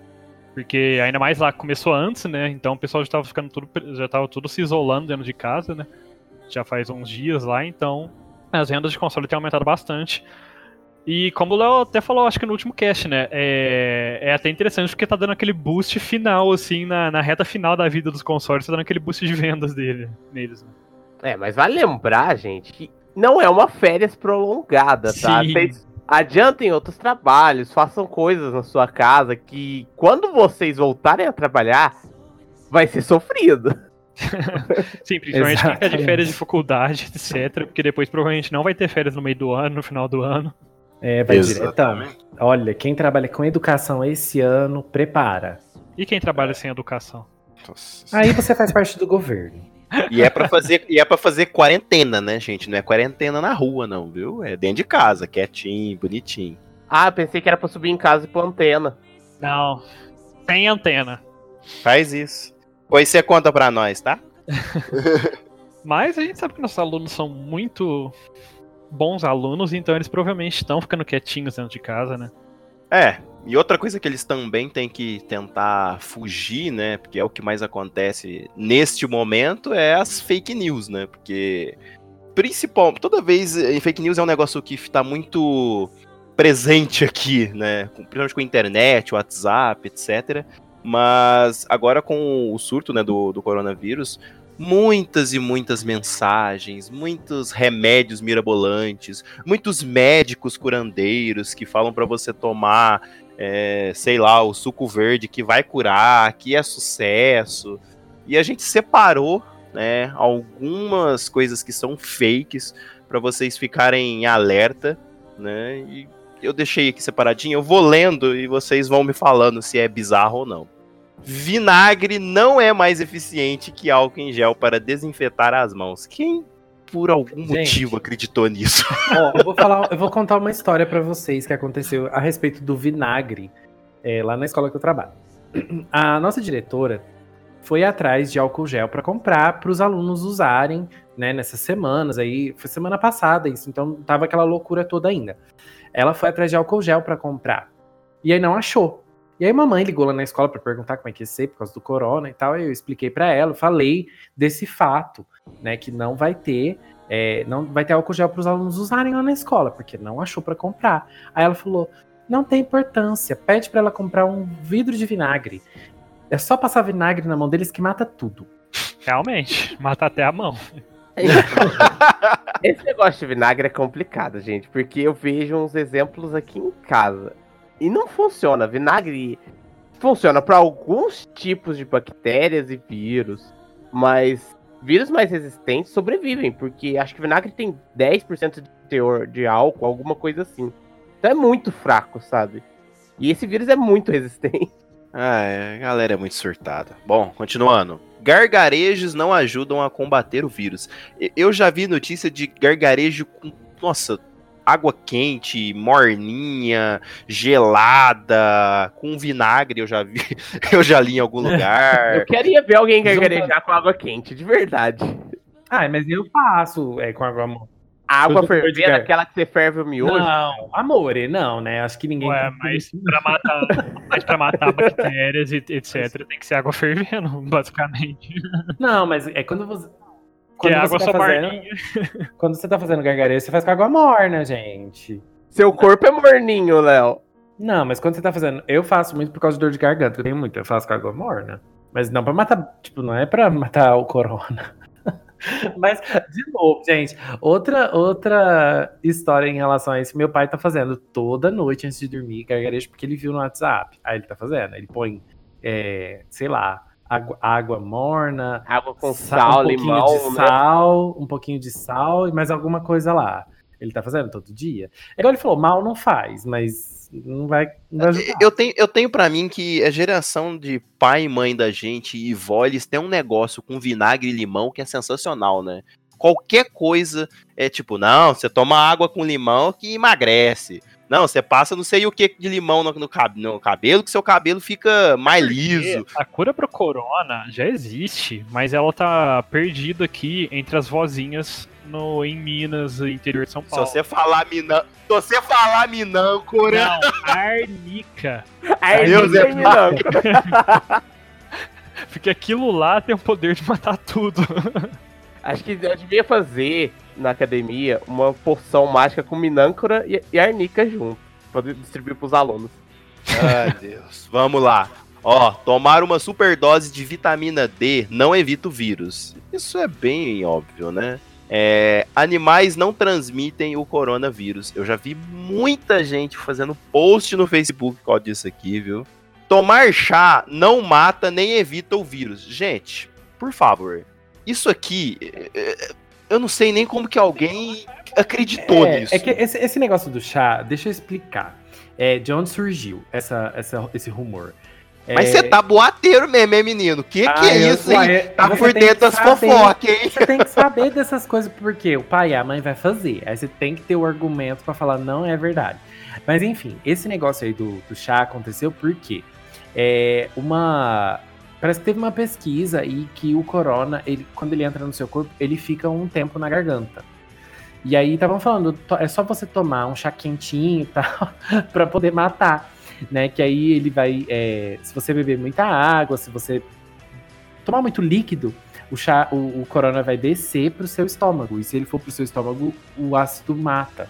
Porque ainda mais lá começou antes, né? Então o pessoal já tava ficando tudo. Já tava tudo se isolando dentro de casa, né? Já faz uns dias lá, então as vendas de console têm aumentado bastante. E como o Léo até falou, acho que no último cast, né? É, é até interessante porque tá dando aquele boost final, assim, na, na reta final da vida dos consoles, tá dando aquele boost de vendas dele, neles. Né? É, mas vale lembrar, gente, que não é uma férias prolongada, tá? Sim. Vocês adiantem outros trabalhos, façam coisas na sua casa que quando vocês voltarem a trabalhar, vai ser sofrido. Sim, principalmente quem tá de férias de faculdade, etc. Porque depois provavelmente não vai ter férias no meio do ano, no final do ano. É, vai diretão. Olha, quem trabalha com educação esse ano, prepara. E quem trabalha sem educação? Nossa. Aí você faz parte do governo. E é para fazer, e é para fazer quarentena, né, gente? Não é quarentena na rua, não, viu? É dentro de casa, quietinho, bonitinho. Ah, pensei que era pra subir em casa e pôr antena. Não. Sem antena. Faz isso. Pois você conta pra nós, tá? Mas a gente sabe que nossos alunos são muito bons alunos, então eles provavelmente estão ficando quietinhos dentro de casa, né? É, e outra coisa que eles também têm que tentar fugir, né? Porque é o que mais acontece neste momento, é as fake news, né? Porque principal, toda vez eh, fake news é um negócio que tá muito presente aqui, né? Principalmente com a internet, WhatsApp, etc. Mas agora com o surto né, do, do coronavírus, muitas e muitas mensagens, muitos remédios mirabolantes, muitos médicos curandeiros que falam pra você tomar, é, sei lá, o suco verde que vai curar, que é sucesso. E a gente separou, né, algumas coisas que são fakes pra vocês ficarem em alerta, né? E eu deixei aqui separadinho, eu vou lendo e vocês vão me falando se é bizarro ou não. Vinagre não é mais eficiente que álcool em gel para desinfetar as mãos. Quem, por algum Gente. motivo, acreditou nisso? Ó, eu vou falar, eu vou contar uma história pra vocês que aconteceu a respeito do vinagre é, lá na escola que eu trabalho. A nossa diretora foi atrás de álcool gel pra comprar para os alunos usarem, né, nessas semanas aí, foi semana passada isso, então tava aquela loucura toda ainda. Ela foi atrás de álcool gel pra comprar. E aí não achou. E aí mamãe ligou lá na escola pra perguntar como é que ia ser por causa do corona e tal, e eu expliquei pra ela, falei desse fato, né, que não vai ter é, não vai ter álcool gel para os alunos usarem lá na escola, porque não achou para comprar. Aí ela falou: não tem importância, pede para ela comprar um vidro de vinagre. É só passar vinagre na mão deles que mata tudo. Realmente, mata até a mão. Esse negócio de vinagre é complicado, gente, porque eu vejo uns exemplos aqui em casa. E não funciona. Vinagre funciona para alguns tipos de bactérias e vírus, mas vírus mais resistentes sobrevivem, porque acho que vinagre tem 10% de teor de álcool, alguma coisa assim. Então é muito fraco, sabe? E esse vírus é muito resistente. Ah, é, a galera é muito surtada. Bom, continuando. Gargarejos não ajudam a combater o vírus. Eu já vi notícia de gargarejo com, nossa, água quente, morninha, gelada, com vinagre, eu já vi, eu já li em algum lugar. Eu queria ver alguém gargarejar com água quente, de verdade. Ah, mas eu faço é, com água. Água fervendo, aquela que você ferve o miojo. Não, amore, não, né? Acho que ninguém. Ué, mas pra matar, mas pra matar bactérias e etc, tem que ser água fervendo, basicamente. Não, mas é quando você. Que Quando é você, água tá só fazendo, quando você tá fazendo gargarejo, você faz com água morna, gente. Seu corpo é morninho, Léo. Não, mas quando você tá fazendo. Eu faço muito por causa de dor de garganta. Eu tenho muito, eu faço com água morna. Mas não pra matar. Tipo, não é pra matar o corona. mas, de novo, gente, outra, outra história em relação a isso. Meu pai tá fazendo toda noite antes de dormir gargarejo, porque ele viu no WhatsApp. Aí ele tá fazendo. Ele põe, é, sei lá, água, água morna, Água com sa- sal, um pouquinho limão, de né? sal, um pouquinho de sal e mais alguma coisa lá. Ele tá fazendo todo dia. É Igual ele falou, mal não faz, mas não vai, não vai ajudar. Eu tenho, eu tenho para mim que a geração de pai e mãe da gente e vó, eles têm um negócio com vinagre e limão que é sensacional, né? qualquer coisa é tipo, não, você toma água com limão que emagrece. Não, você passa não sei o que de limão no, no, no cabelo, que seu cabelo fica mais liso. A cura pro corona já existe, mas ela tá perdida aqui entre as vozinhas no, em Minas, interior de São Se Paulo. você falar minã, se você falar minâncora, Não, arnica. Não é minâncora. Porque aquilo lá tem o poder de matar tudo. Acho que eu devia fazer na academia uma porção mágica com minâncora e, e arnica junto. Pra distribuir pros alunos. Ai, Deus. Vamos lá. Ó, tomar uma superdose de vitamina D não evita o vírus. Isso é bem óbvio, né? É, animais não transmitem o coronavírus. Eu já vi muita gente fazendo post no Facebook causa disso aqui, viu? Tomar chá não mata nem evita o vírus. Gente, por favor. Isso aqui, é, é, eu não sei nem como que alguém acreditou é, nisso. é que esse, esse negócio do chá, deixa eu explicar. É, de onde surgiu essa, essa, esse rumor? Mas É, você tá boateiro mesmo, hein, menino? Que que ah, é eu- isso, hein? Tá você por que dentro das fofocas, hein? Você tem que saber dessas coisas porque o pai e a mãe vai fazer. Aí você tem que ter o argumento pra falar não é verdade. Mas enfim, esse negócio aí do, do chá aconteceu porque é uma parece que teve uma pesquisa e que o corona, ele quando ele entra no seu corpo, ele fica um tempo na garganta. E aí estavam falando, é só você tomar um chá quentinho e tal pra poder matar, né? Que aí ele vai, é, se você beber muita água, se você tomar muito líquido, o, chá, o, o corona vai descer pro seu estômago. E se ele for pro seu estômago, o ácido mata.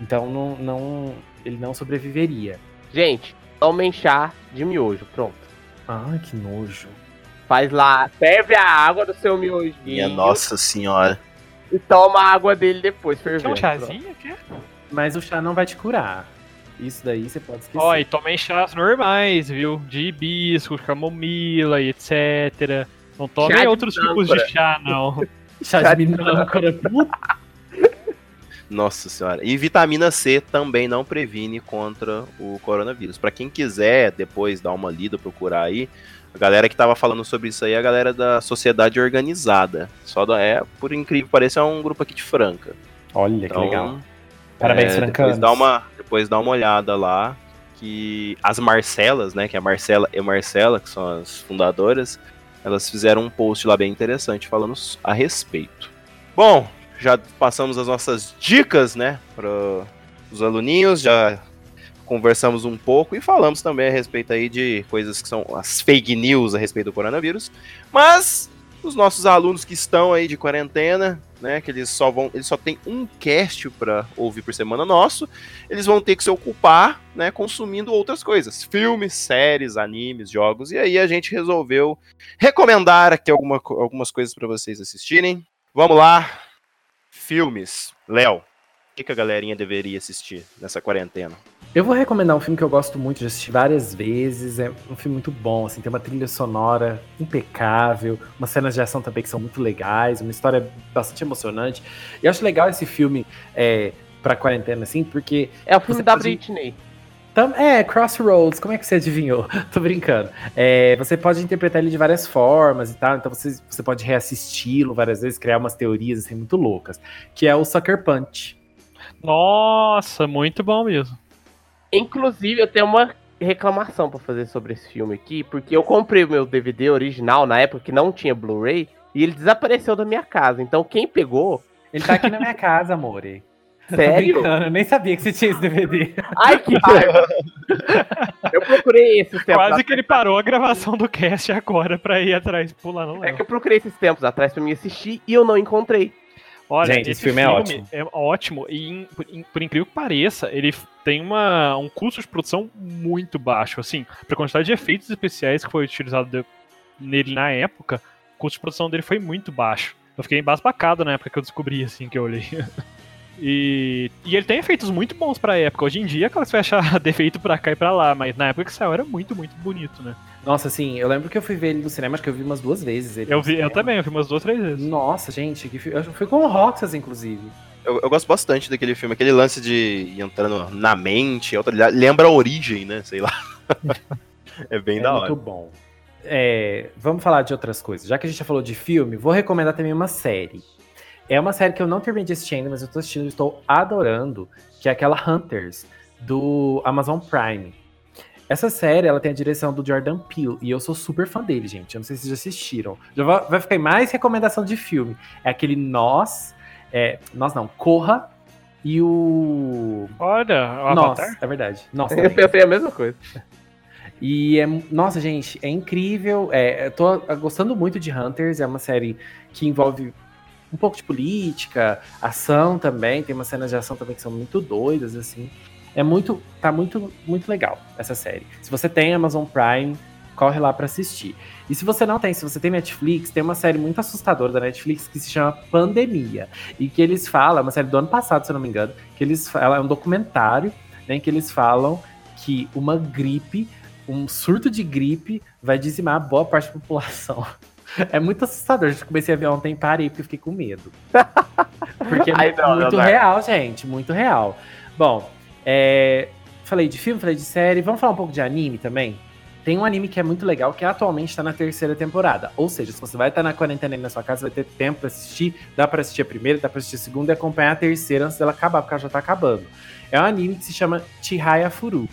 Então não, não, ele não sobreviveria. Gente, tomem chá de miojo, pronto. Ai, que nojo. Faz lá, ferve a água do seu miojinho Minha nossa senhora. e toma a água dele depois, Quer fervendo. um chazinho? Quer? Mas o chá não vai te curar. Isso daí você pode esquecer. Ó, e tomem chás normais, viu? De hibisco, camomila e etc. Não tomem outros tipos de chá, não. chá de de minâncora. Puta. Nossa senhora. E vitamina C também não previne contra o coronavírus. Pra quem quiser depois dar uma lida, procurar aí, a galera que tava falando sobre isso aí é a galera da Sociedade Organizada. Só da é, por incrível que pareça, é um grupo aqui de Franca. Olha Então, que legal. Parabéns, é, francanos. depois dá uma Depois dá uma olhada lá que as Marcelas, né, que é a Marcela e Marcela, que são as fundadoras, elas fizeram um post lá bem interessante falando a respeito. Bom, já passamos as nossas dicas, né, para os aluninhos, já conversamos um pouco e falamos também a respeito aí de coisas que são as fake news a respeito do coronavírus. Mas os nossos alunos que estão aí de quarentena, né, que eles só vão, eles só tem um cast para ouvir por semana nosso, eles vão ter que se ocupar, né, consumindo outras coisas, filmes, séries, animes, jogos. E aí a gente resolveu recomendar aqui alguma, algumas coisas para vocês assistirem. Vamos lá. Filmes. Léo, o que, que a galerinha deveria assistir nessa quarentena? Eu vou recomendar um filme que eu gosto muito, já assisti várias vezes. É um filme muito bom, assim, tem uma trilha sonora impecável, umas cenas de ação também que são muito legais, uma história bastante emocionante. E eu acho legal esse filme é, pra quarentena, assim, porque. É o filme da pode- Britney. É, Crossroads, como é que você adivinhou? Tô brincando. É, você pode interpretar ele de várias formas e tal, então você, você pode reassisti-lo várias vezes, criar umas teorias assim, muito loucas. Que é o Sucker Punch. Nossa, muito bom mesmo. Inclusive, eu tenho uma reclamação pra fazer sobre esse filme aqui, porque eu comprei o meu DVD original na época que não tinha Blu-ray e ele desapareceu da minha casa. Então, quem pegou, Ele tá aqui na minha casa, amore. Sério? eu nem sabia que você tinha esse DVD. Ai, que raiva! eu procurei esses tempos Quase que ele parou a gravação do cast agora pra ir atrás pular no É que eu procurei esses tempos atrás pra me assistir e eu não encontrei. Olha, Gente, esse filme é ótimo. É ótimo e, in- por, in- por incrível que pareça, ele tem uma, um custo de produção muito baixo. Assim, pra quantidade de efeitos especiais que foi utilizado de- nele na época, o custo de produção dele foi muito baixo. Eu fiquei embasbacado na época que eu descobri, assim, que eu olhei. E, e ele tem efeitos muito bons pra época. Hoje em dia, claro que você vai achar defeito pra cá e pra lá, mas na época que saiu era muito, muito bonito, né? Nossa, assim, eu lembro que eu fui ver ele no cinema, acho que eu vi umas duas vezes. Ele Eu, vi, eu também, eu vi umas duas, três vezes. Nossa, gente, que fi- eu fui com o Roxas, inclusive. Eu, eu gosto bastante daquele filme, aquele lance de ir entrando na mente, outra, lembra a origem, né? Sei lá. é bem é da muito hora. bom. É, vamos falar de outras coisas. Já que a gente já falou de filme, vou recomendar também uma série. É uma série que eu não terminei de assistir ainda, mas eu tô assistindo e estou adorando, que é aquela Hunters, do Amazon Prime. Essa série, ela tem a direção do Jordan Peele, e eu sou super fã dele, gente. Eu não sei se vocês já assistiram. Já vai ficar em mais recomendação de filme. É aquele Nós, é, Nós não, Corra, e o... Olha, o Nós, Avatar. é verdade. Nossa, Eu pensei a mesma coisa. E é, nossa, gente, é incrível. É, eu tô gostando muito de Hunters, é uma série que envolve um pouco de política, ação também, tem umas cenas de ação também que são muito doidas, assim. É muito, tá muito, muito legal essa série. Se você tem Amazon Prime, corre lá pra assistir. E se você não tem, se você tem Netflix, tem uma série muito assustadora da Netflix que se chama Pandemia. E que eles falam, é uma série do ano passado, se eu não me engano, que eles falam, é um documentário, né, em que eles falam que uma gripe, um surto de gripe vai dizimar boa parte da população. É muito assustador. Eu comecei a ver ontem e parei porque eu fiquei com medo. Porque é Ai, não, muito real, gente. Muito real. Bom, é, falei de filme, falei de série. Vamos falar um pouco de anime também? Tem um anime que é muito legal, que atualmente tá na terceira temporada. Ou seja, se você vai estar na quarentena aí na sua casa, vai ter tempo pra assistir. Dá pra assistir a primeira, dá pra assistir a segunda e acompanhar a terceira antes dela acabar, porque ela já tá acabando. É um anime que se chama Chihaya Furu.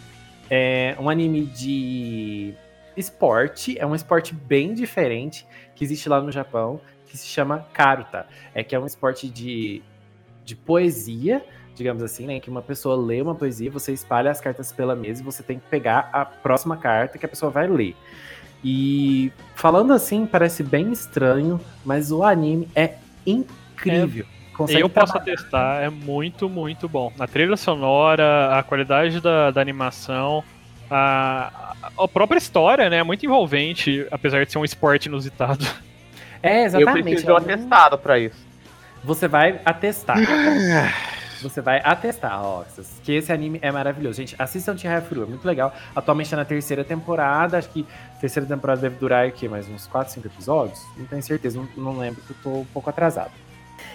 É um anime de esporte, é um esporte bem diferente que existe lá no Japão, que se chama Karuta. É que é um esporte de, de poesia, digamos assim, né? Que uma pessoa lê uma poesia, você espalha as cartas pela mesa e você tem que pegar a próxima carta que a pessoa vai ler. E falando assim, parece bem estranho, mas o anime é incrível. Consegue Eu posso trabalhar- atestar, é muito, muito bom. A trilha sonora, a qualidade da, da animação, a, a própria história, né? É muito envolvente, apesar de ser um esporte inusitado. É, Eu exatamente. preciso de um é um- atestado pra isso. Você vai atestar. Você vai atestar, Roxas, que esse anime é maravilhoso. Gente, assistam Chihaya Furu, é muito legal. Atualmente tá na terceira temporada, acho que a terceira temporada deve durar aqui mais uns 4, 5 episódios. Não tenho certeza, não, não lembro que eu tô um pouco atrasado.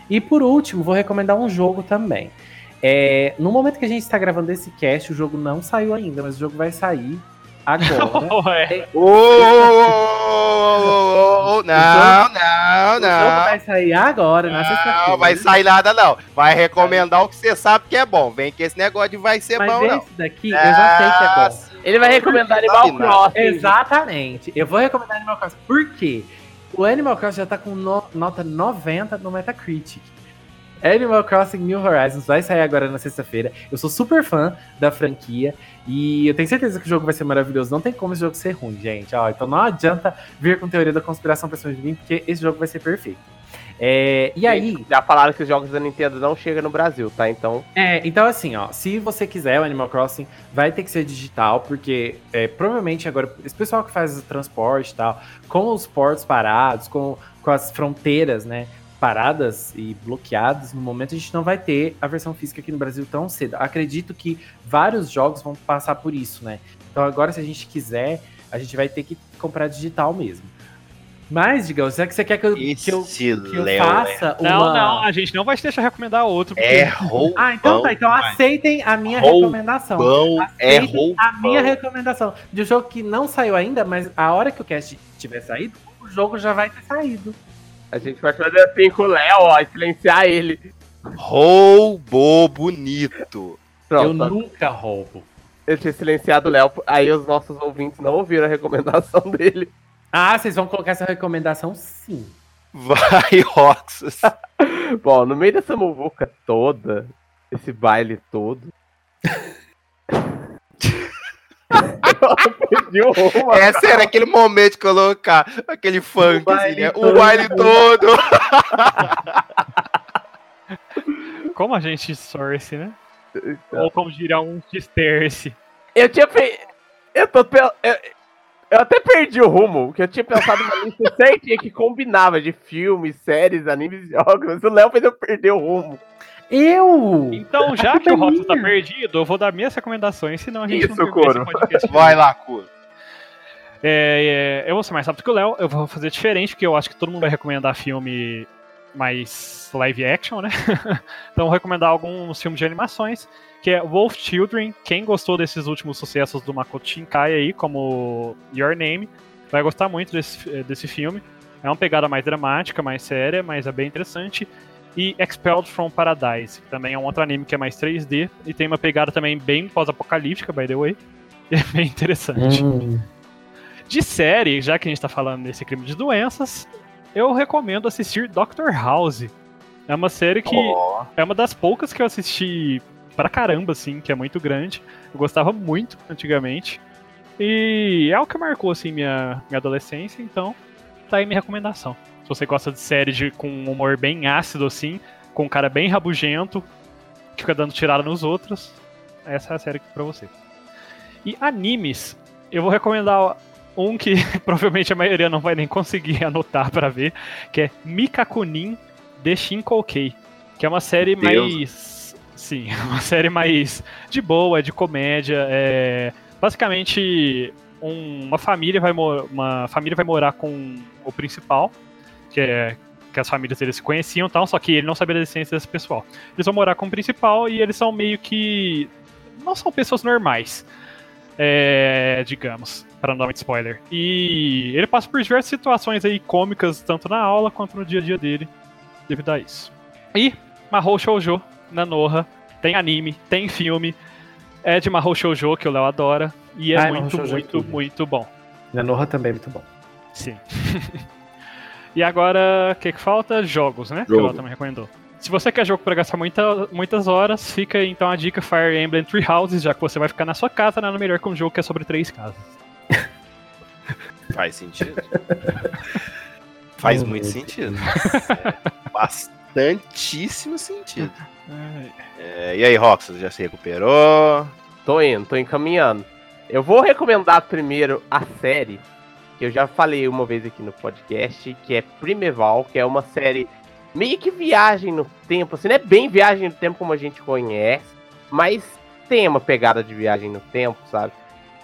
E por último, vou recomendar um jogo também. É, no momento que a gente está gravando esse cast, o jogo não saiu ainda, mas o jogo vai sair agora. Ô, Não, não, o jogo não. vai sair agora, na sexta-feira. Não vai sair nada, não. Vai recomendar o que você sabe que é bom. Vem que esse negócio de vai ser Mas bom, não. esse daqui, eu já sei que é bom. Ele vai recomendar Animal. Crossing. Exatamente. Eu vou recomendar Animal Crossing. Por quê? O Animal Crossing já tá com no- nota 90 no Metacritic. Animal Crossing New Horizons vai sair agora na sexta-feira. Eu sou super fã da franquia e eu tenho certeza que o jogo vai ser maravilhoso. Não tem como esse jogo ser ruim, gente. Ó, então não adianta vir com teoria da conspiração pra cima de mim, porque esse jogo vai ser perfeito. É, e aí, Já falaram que os jogos da Nintendo não chegam no Brasil, tá? Então, é, então assim, ó, se você quiser o Animal Crossing, vai ter que ser digital, porque é, provavelmente agora, esse pessoal que faz o transporte e tal, com os portos parados, com, com as fronteiras, né, paradas e bloqueadas, no momento a gente não vai ter a versão física aqui no Brasil tão cedo. Acredito que vários jogos vão passar por isso, né? Então agora, se a gente quiser, a gente vai ter que comprar digital mesmo. Mas, Digão, será que você quer que eu, que eu, que eu faça uma... Não, não, a gente não vai te deixar recomendar outro. porque- é roubão. Ah, então tá. Então aceitem a minha Roubão. recomendação. Roubão, é Aceitem roubão. a minha recomendação de um jogo que não saiu ainda, mas a hora que o cast tiver saído, o jogo já vai ter saído. A gente vai fazer assim com o Léo, ó, e silenciar ele. Roubou bonito. eu Pronto, nunca roubo. eu tinha silenciado o Léo, aí os nossos ouvintes não ouviram a recomendação dele. Ah, vocês vão colocar essa recomendação sim. Vai, Roxas. Bom, no meio dessa muvuca toda, esse baile todo. O rumo. Esse era aquele momento de colocar aquele funk, baile né? O todo. baile todo. Como a gente source, né? Ou como diria um disperse. Eu tinha fe... Eu tô. pe- Eu... eu até perdi o rumo, porque eu tinha pensado uma lista certinha que combinava de filmes, séries, animes e jogos, mas o Léo fez eu perder o rumo. Eu! Então, já que o Roto tá perdido, eu vou dar minhas recomendações, senão a gente Isso, não Coro. Vai lá, Curo. É, é, eu vou ser mais rápido que o Léo, eu vou fazer diferente, porque eu acho que todo mundo vai recomendar filme mais live action, né? então, vou recomendar alguns filmes de animações, que é Wolf Children. Quem gostou desses últimos sucessos do Makoto Shinkai aí, como Your Name, vai gostar muito desse, desse filme. É uma pegada mais dramática, mais séria, mas é bem interessante. E Expelled from Paradise, que também é um outro anime que é mais 3D e tem uma pegada também bem pós-apocalíptica, by the way. E é bem interessante. Hum. De série, já que a gente tá falando desse crime de doenças, eu recomendo assistir Doctor House. É uma série que Ó, é uma das poucas que eu assisti pra caramba, assim, que é muito grande. Eu gostava muito antigamente. E é o que marcou, assim, minha, minha adolescência, então tá aí minha recomendação. Se você gosta de série de, com um humor bem ácido, assim, com um cara bem rabugento, que fica dando tirada nos outros, essa é a série aqui pra você. E animes, eu vou recomendar um que provavelmente a maioria não vai nem conseguir anotar pra ver, que é Mikakunin de Shinkoukei, que é uma série Deus. mais sim, uma série mais de boa, de comédia, é basicamente um- uma família vai uma família vai morar com o principal, que é que as famílias deles se conheciam e tal, só que ele não sabia da existência desse pessoal. Eles vão morar com o principal e eles são meio que não são pessoas normais é, digamos, para não dar muito spoiler. E ele passa por diversas situações aí cômicas, tanto na aula quanto no dia a dia dele, devido a isso. E Mahou Shoujo, na Noha, tem anime, tem filme, é de Mahou Shoujo, que o Léo adora, e é Ai, Mahou muito, é muito, muito bom. Nanoha também é muito bom. Sim. e agora, o que, que falta? Jogos, né? Que o Jogo. Léo também recomendou. Se você quer jogo pra gastar muita- muitas horas, fica então a dica Fire Emblem Three Houses, já que você vai ficar na sua casa, nada melhor que um jogo que é sobre três casas. faz sentido. Faz Oh, muito sentido. É, bastantíssimo sentido. É, e aí, Rox, já se recuperou? Tô indo, tô encaminhando. Eu vou recomendar primeiro a série, que eu já falei uma vez aqui no podcast, que é Primeval, que é uma série meio que viagem no tempo, assim, não é bem viagem no tempo como a gente conhece, mas tem uma pegada de viagem no tempo, sabe?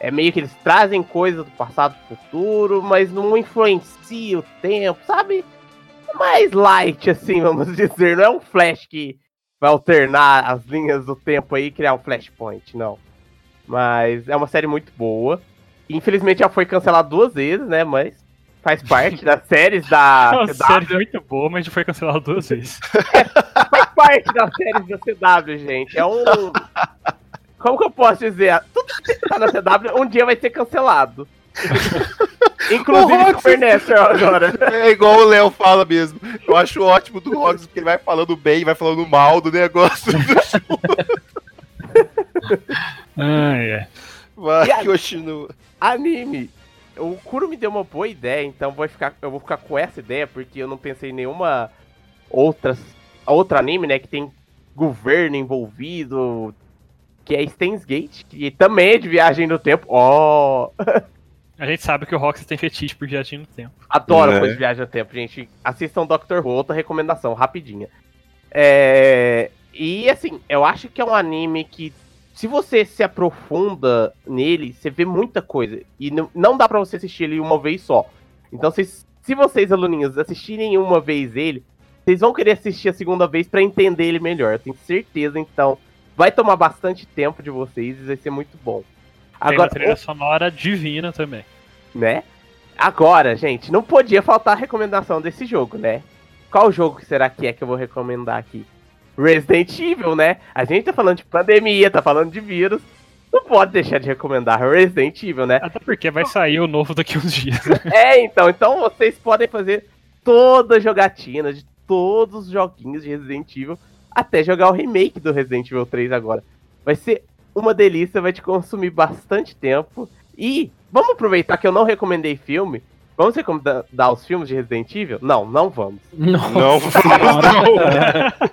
É meio que eles trazem coisas do passado pro futuro, mas não influencia o tempo, sabe? É mais light, assim, vamos dizer. Não é um flash que vai alternar as linhas do tempo aí e criar um flashpoint, não. Mas é uma série muito boa. Infelizmente já foi cancelada duas vezes, né? Mas faz parte das séries da É uma CW. série muito boa, mas já foi cancelada duas vezes. Faz parte das séries da CW, gente. É um. Como que eu posso dizer? Tudo que tá na CW um dia vai ser cancelado. Inclusive O Supernatural agora. É igual o Léo fala mesmo. Eu acho ótimo do Rox, porque ele vai falando bem, vai falando mal do negócio. Ah, é. Vai, aí? continua. Anime. O Kuro me deu uma boa ideia, então vou ficar, eu vou ficar com essa ideia, porque eu não pensei em nenhuma outra, outra anime, né, que tem governo envolvido, que é Steins Gate, que também é de viagem no tempo. Ó, A gente sabe que o Roxas tem fetiche por viagem no tempo. adoro É. coisa de viagem no tempo, gente. Assistam Doctor Who, outra recomendação, rapidinha. É, E assim, eu acho que é um anime que se você se aprofunda nele, você vê muita coisa. E não, não dá pra você assistir ele uma vez só. Então, se, se vocês, aluninhos, assistirem uma vez ele, vocês vão querer assistir a segunda vez pra entender ele melhor. Eu tenho certeza, então. Vai tomar bastante tempo de vocês e vai ser muito bom. Tem uma Agora, trilha sonora divina também. né? Agora, gente, não podia faltar a recomendação desse jogo, né? Qual jogo será que é que eu vou recomendar aqui? Resident Evil, né? A gente tá falando de pandemia, tá falando de vírus. Não pode deixar de recomendar Resident Evil, né? Até porque vai sair o novo daqui uns dias. É, então, então vocês podem fazer toda a jogatina de todos os joguinhos de Resident Evil, até jogar o remake do Resident Evil 3 agora. Vai ser uma delícia, vai te consumir bastante tempo. E vamos aproveitar que eu não recomendei filme. Vamos recomendar os filmes de Resident Evil? Não, não vamos. Nossa, Não vamos, não.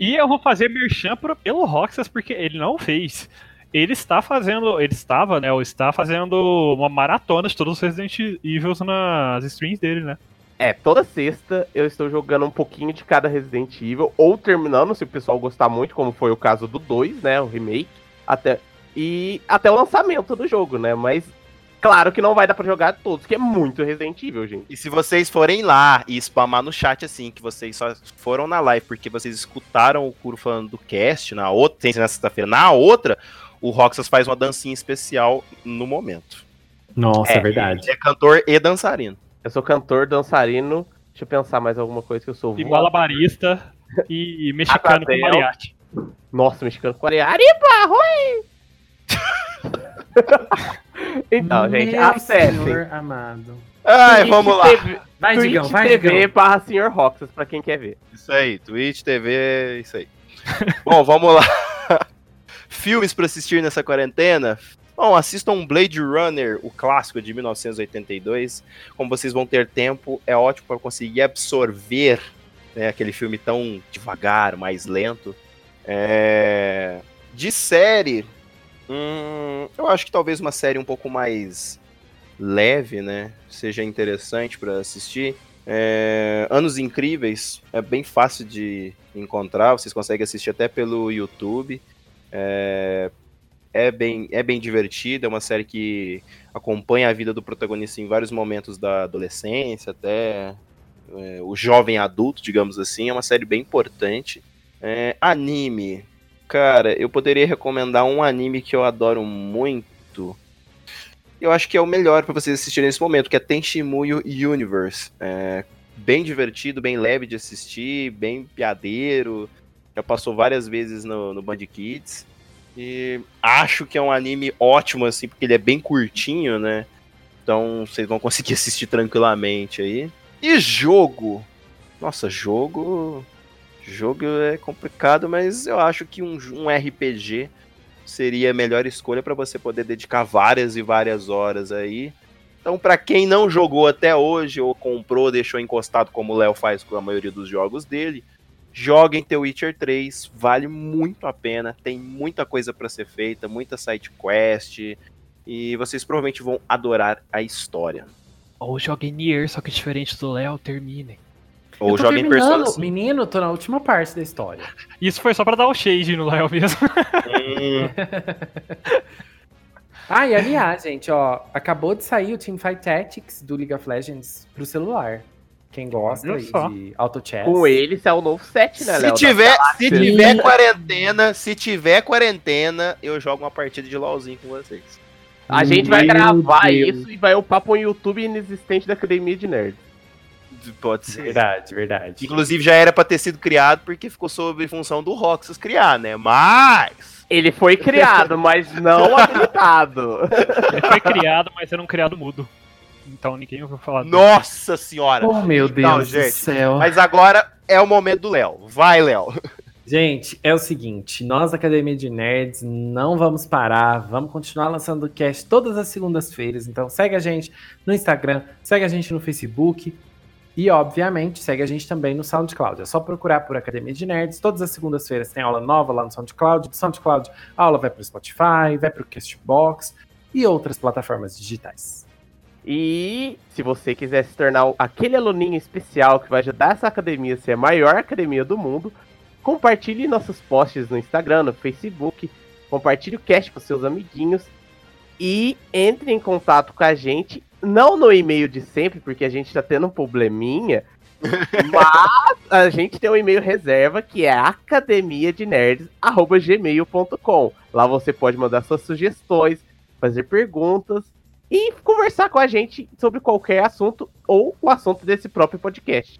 E eu vou fazer merchan pro, pelo Roxas, porque ele não fez. Ele está fazendo, ele estava, né, ou está fazendo uma maratona de todos os Resident Evil nas streams dele, né? É, toda sexta eu estou jogando um pouquinho de cada Resident Evil, ou terminando, se o pessoal gostar muito, como foi o caso do 2, né, o remake, até e até o lançamento do jogo, né? Mas claro que não vai dar pra jogar todos, que é muito Resident Evil, gente. E se vocês forem lá e spamar no chat assim, que vocês só foram na live porque vocês escutaram o Kuro falando do cast na outra, ser na sexta-feira, na outra, o Roxas faz uma dancinha especial no momento. Nossa, é, É, verdade. Ele é cantor e dançarino. Eu sou cantor, dançarino. Deixa eu pensar mais alguma coisa que eu sou. E malabarista. e mexicano com mariachi. Nossa, mexicano com areia. Aripa, oi! então, gente, Meu acessem. senhor amado. Ai, Twitch vamos lá. TV, Vai, Twitch Digão, vai, TV Digão. barra Sr. Roxas, pra quem quer ver. Isso aí, Twitch, TV, isso aí. Bom, vamos lá. Filmes pra assistir nessa quarentena? Bom, assistam Blade Runner, o clássico de 1982. Como vocês vão ter tempo, é ótimo para conseguir absorver né, aquele filme tão devagar, mais lento. É, De série, hum, eu acho que talvez uma série um pouco mais leve, né? Seja interessante para assistir. É, Anos Incríveis é bem fácil de encontrar, vocês conseguem assistir até pelo YouTube. É, é, bem, é bem divertido, é uma série que acompanha a vida do protagonista em vários momentos da adolescência, até é, o jovem adulto, digamos assim. É uma série bem importante. É, anime. Cara, eu poderia recomendar um anime que eu adoro muito. Eu acho que é o melhor para vocês assistirem nesse momento, que é Tenshimuyo Universe. É bem divertido, bem leve de assistir, bem piadeiro. Já passou várias vezes no, no Band Kids. E acho que é um anime ótimo, assim, porque ele é bem curtinho, né? Então vocês vão conseguir assistir tranquilamente aí. E jogo? Nossa, jogo. Jogo é complicado, mas eu acho que um, um RPG seria a melhor escolha para você poder dedicar várias e várias horas aí. Então, para quem não jogou até hoje, ou comprou, deixou encostado, como o Léo faz com a maioria dos jogos dele, joguem The Witcher 3, vale muito a pena, tem muita coisa para ser feita, muita side quest, e vocês provavelmente vão adorar a história. Ou joguem Nier, só que diferente do Léo, terminem. Ou Eu tô joguem terminando. Persona 5. Menino, tô na última parte da história. Isso foi só pra dar o shade no Léo mesmo. Hum, Ah, e aliás, gente, ó, acabou de sair o Teamfight Tactics do League of Legends pro celular. Quem gosta aí de auto chess. Com ele, isso é o novo set, né, se Léo? tiver, se tiver quarentena, se tiver quarentena, eu jogo uma partida de LoLzinho com vocês. A gente vai Meu gravar Deus. isso e vai upar um YouTube inexistente da Academia de Nerds. Pode ser. Verdade, verdade. Inclusive já era pra ter sido criado porque ficou sob função do Roxas criar, né? Mas Ele foi criado, mas não habilitado. Ele foi criado, mas era um criado mudo. Então ninguém ouviu falar dele. nossa senhora. Oh, meu Deus Não, do gente, céu. Mas agora é o momento do Léo. Vai, Léo. Gente, é o seguinte, nós da Academia de Nerds não vamos parar, vamos continuar lançando o cast todas as segundas-feiras, então segue a gente no Instagram, segue a gente no Facebook e, obviamente, segue a gente também no SoundCloud. É só procurar por Academia de Nerds, todas as segundas-feiras tem aula nova lá no SoundCloud, do SoundCloud a aula vai para o Spotify, vai para o Castbox e outras plataformas digitais. E se você quiser se tornar aquele aluninho especial que vai ajudar essa academia a ser a maior academia do mundo, compartilhe nossos posts no Instagram, no Facebook, compartilhe o cast com seus amiguinhos e entre em contato com a gente, não no e-mail de sempre, porque a gente tá tendo um probleminha, mas a gente tem um e-mail reserva que é academiadenerds@gmail.com. Lá você pode mandar suas sugestões, fazer perguntas e conversar com a gente sobre qualquer assunto ou o assunto desse próprio podcast.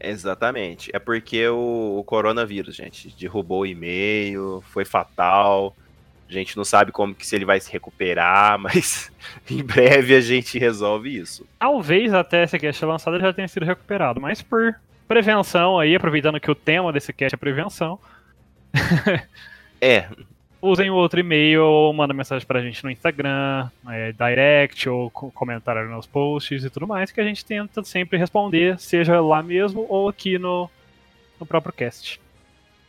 Exatamente. É porque o, o coronavírus, gente, derrubou o e-mail, foi fatal. A gente não sabe como que se ele vai se recuperar, mas em breve a gente resolve isso. Talvez até esse cast lançado ele já tenha sido recuperado, mas por prevenção aí, aproveitando que o tema desse cast é prevenção, É, usem o outro e-mail ou manda mensagem pra gente no Instagram, é, direct ou co- comentário nos posts e tudo mais, que a gente tenta sempre responder, seja lá mesmo ou aqui no, no próprio cast.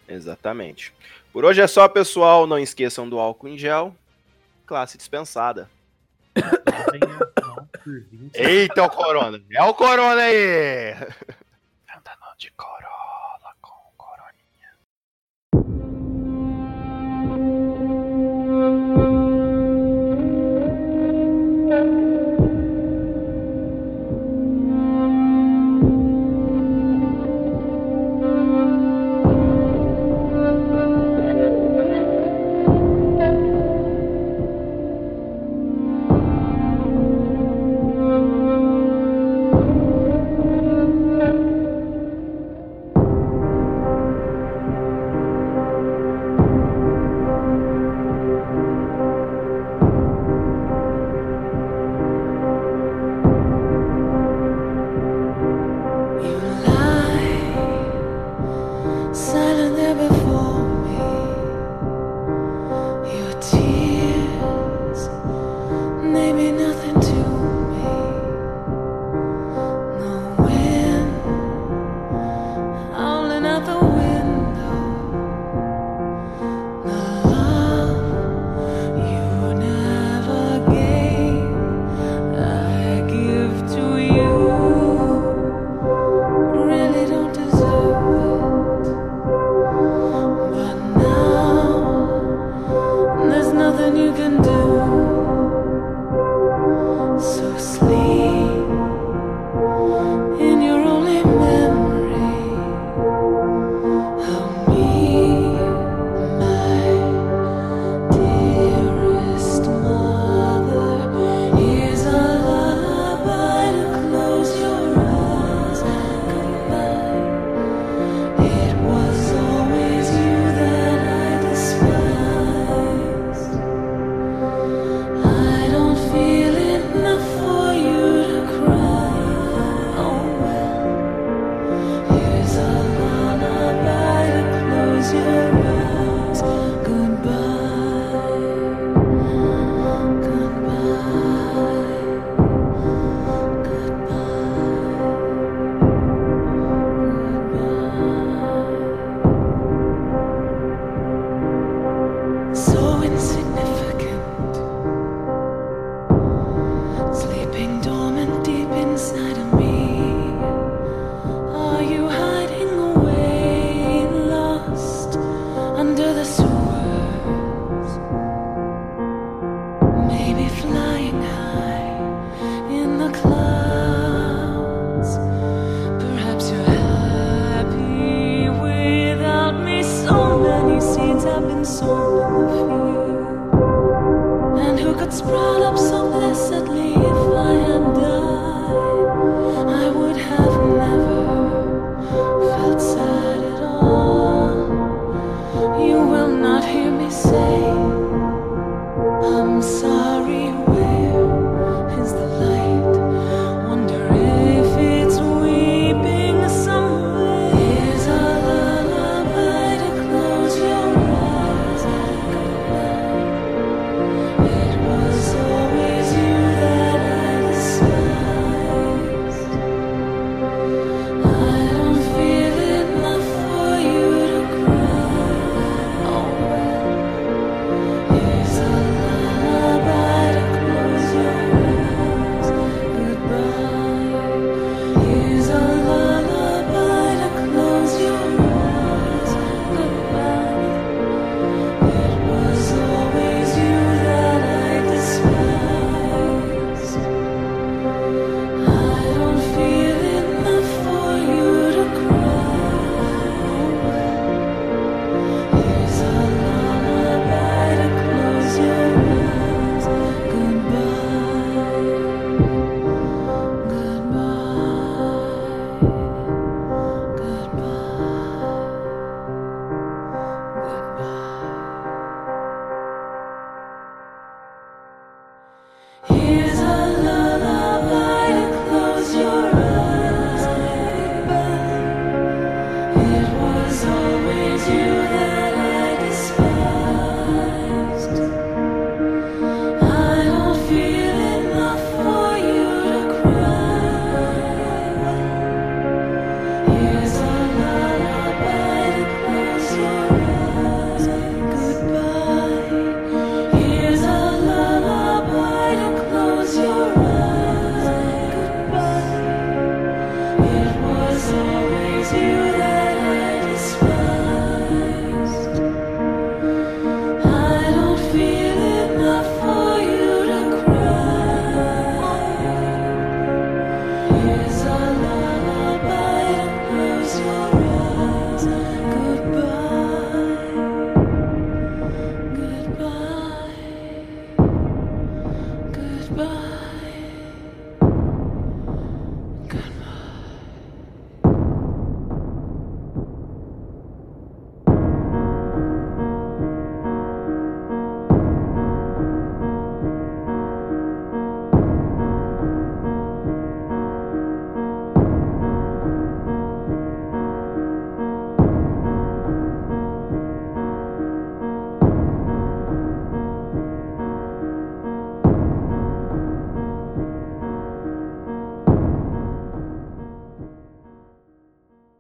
exatamente. Por hoje é só, pessoal. Não esqueçam do álcool em gel. Classe dispensada. Eita, o corona. É o corona aí! Andando de Corolla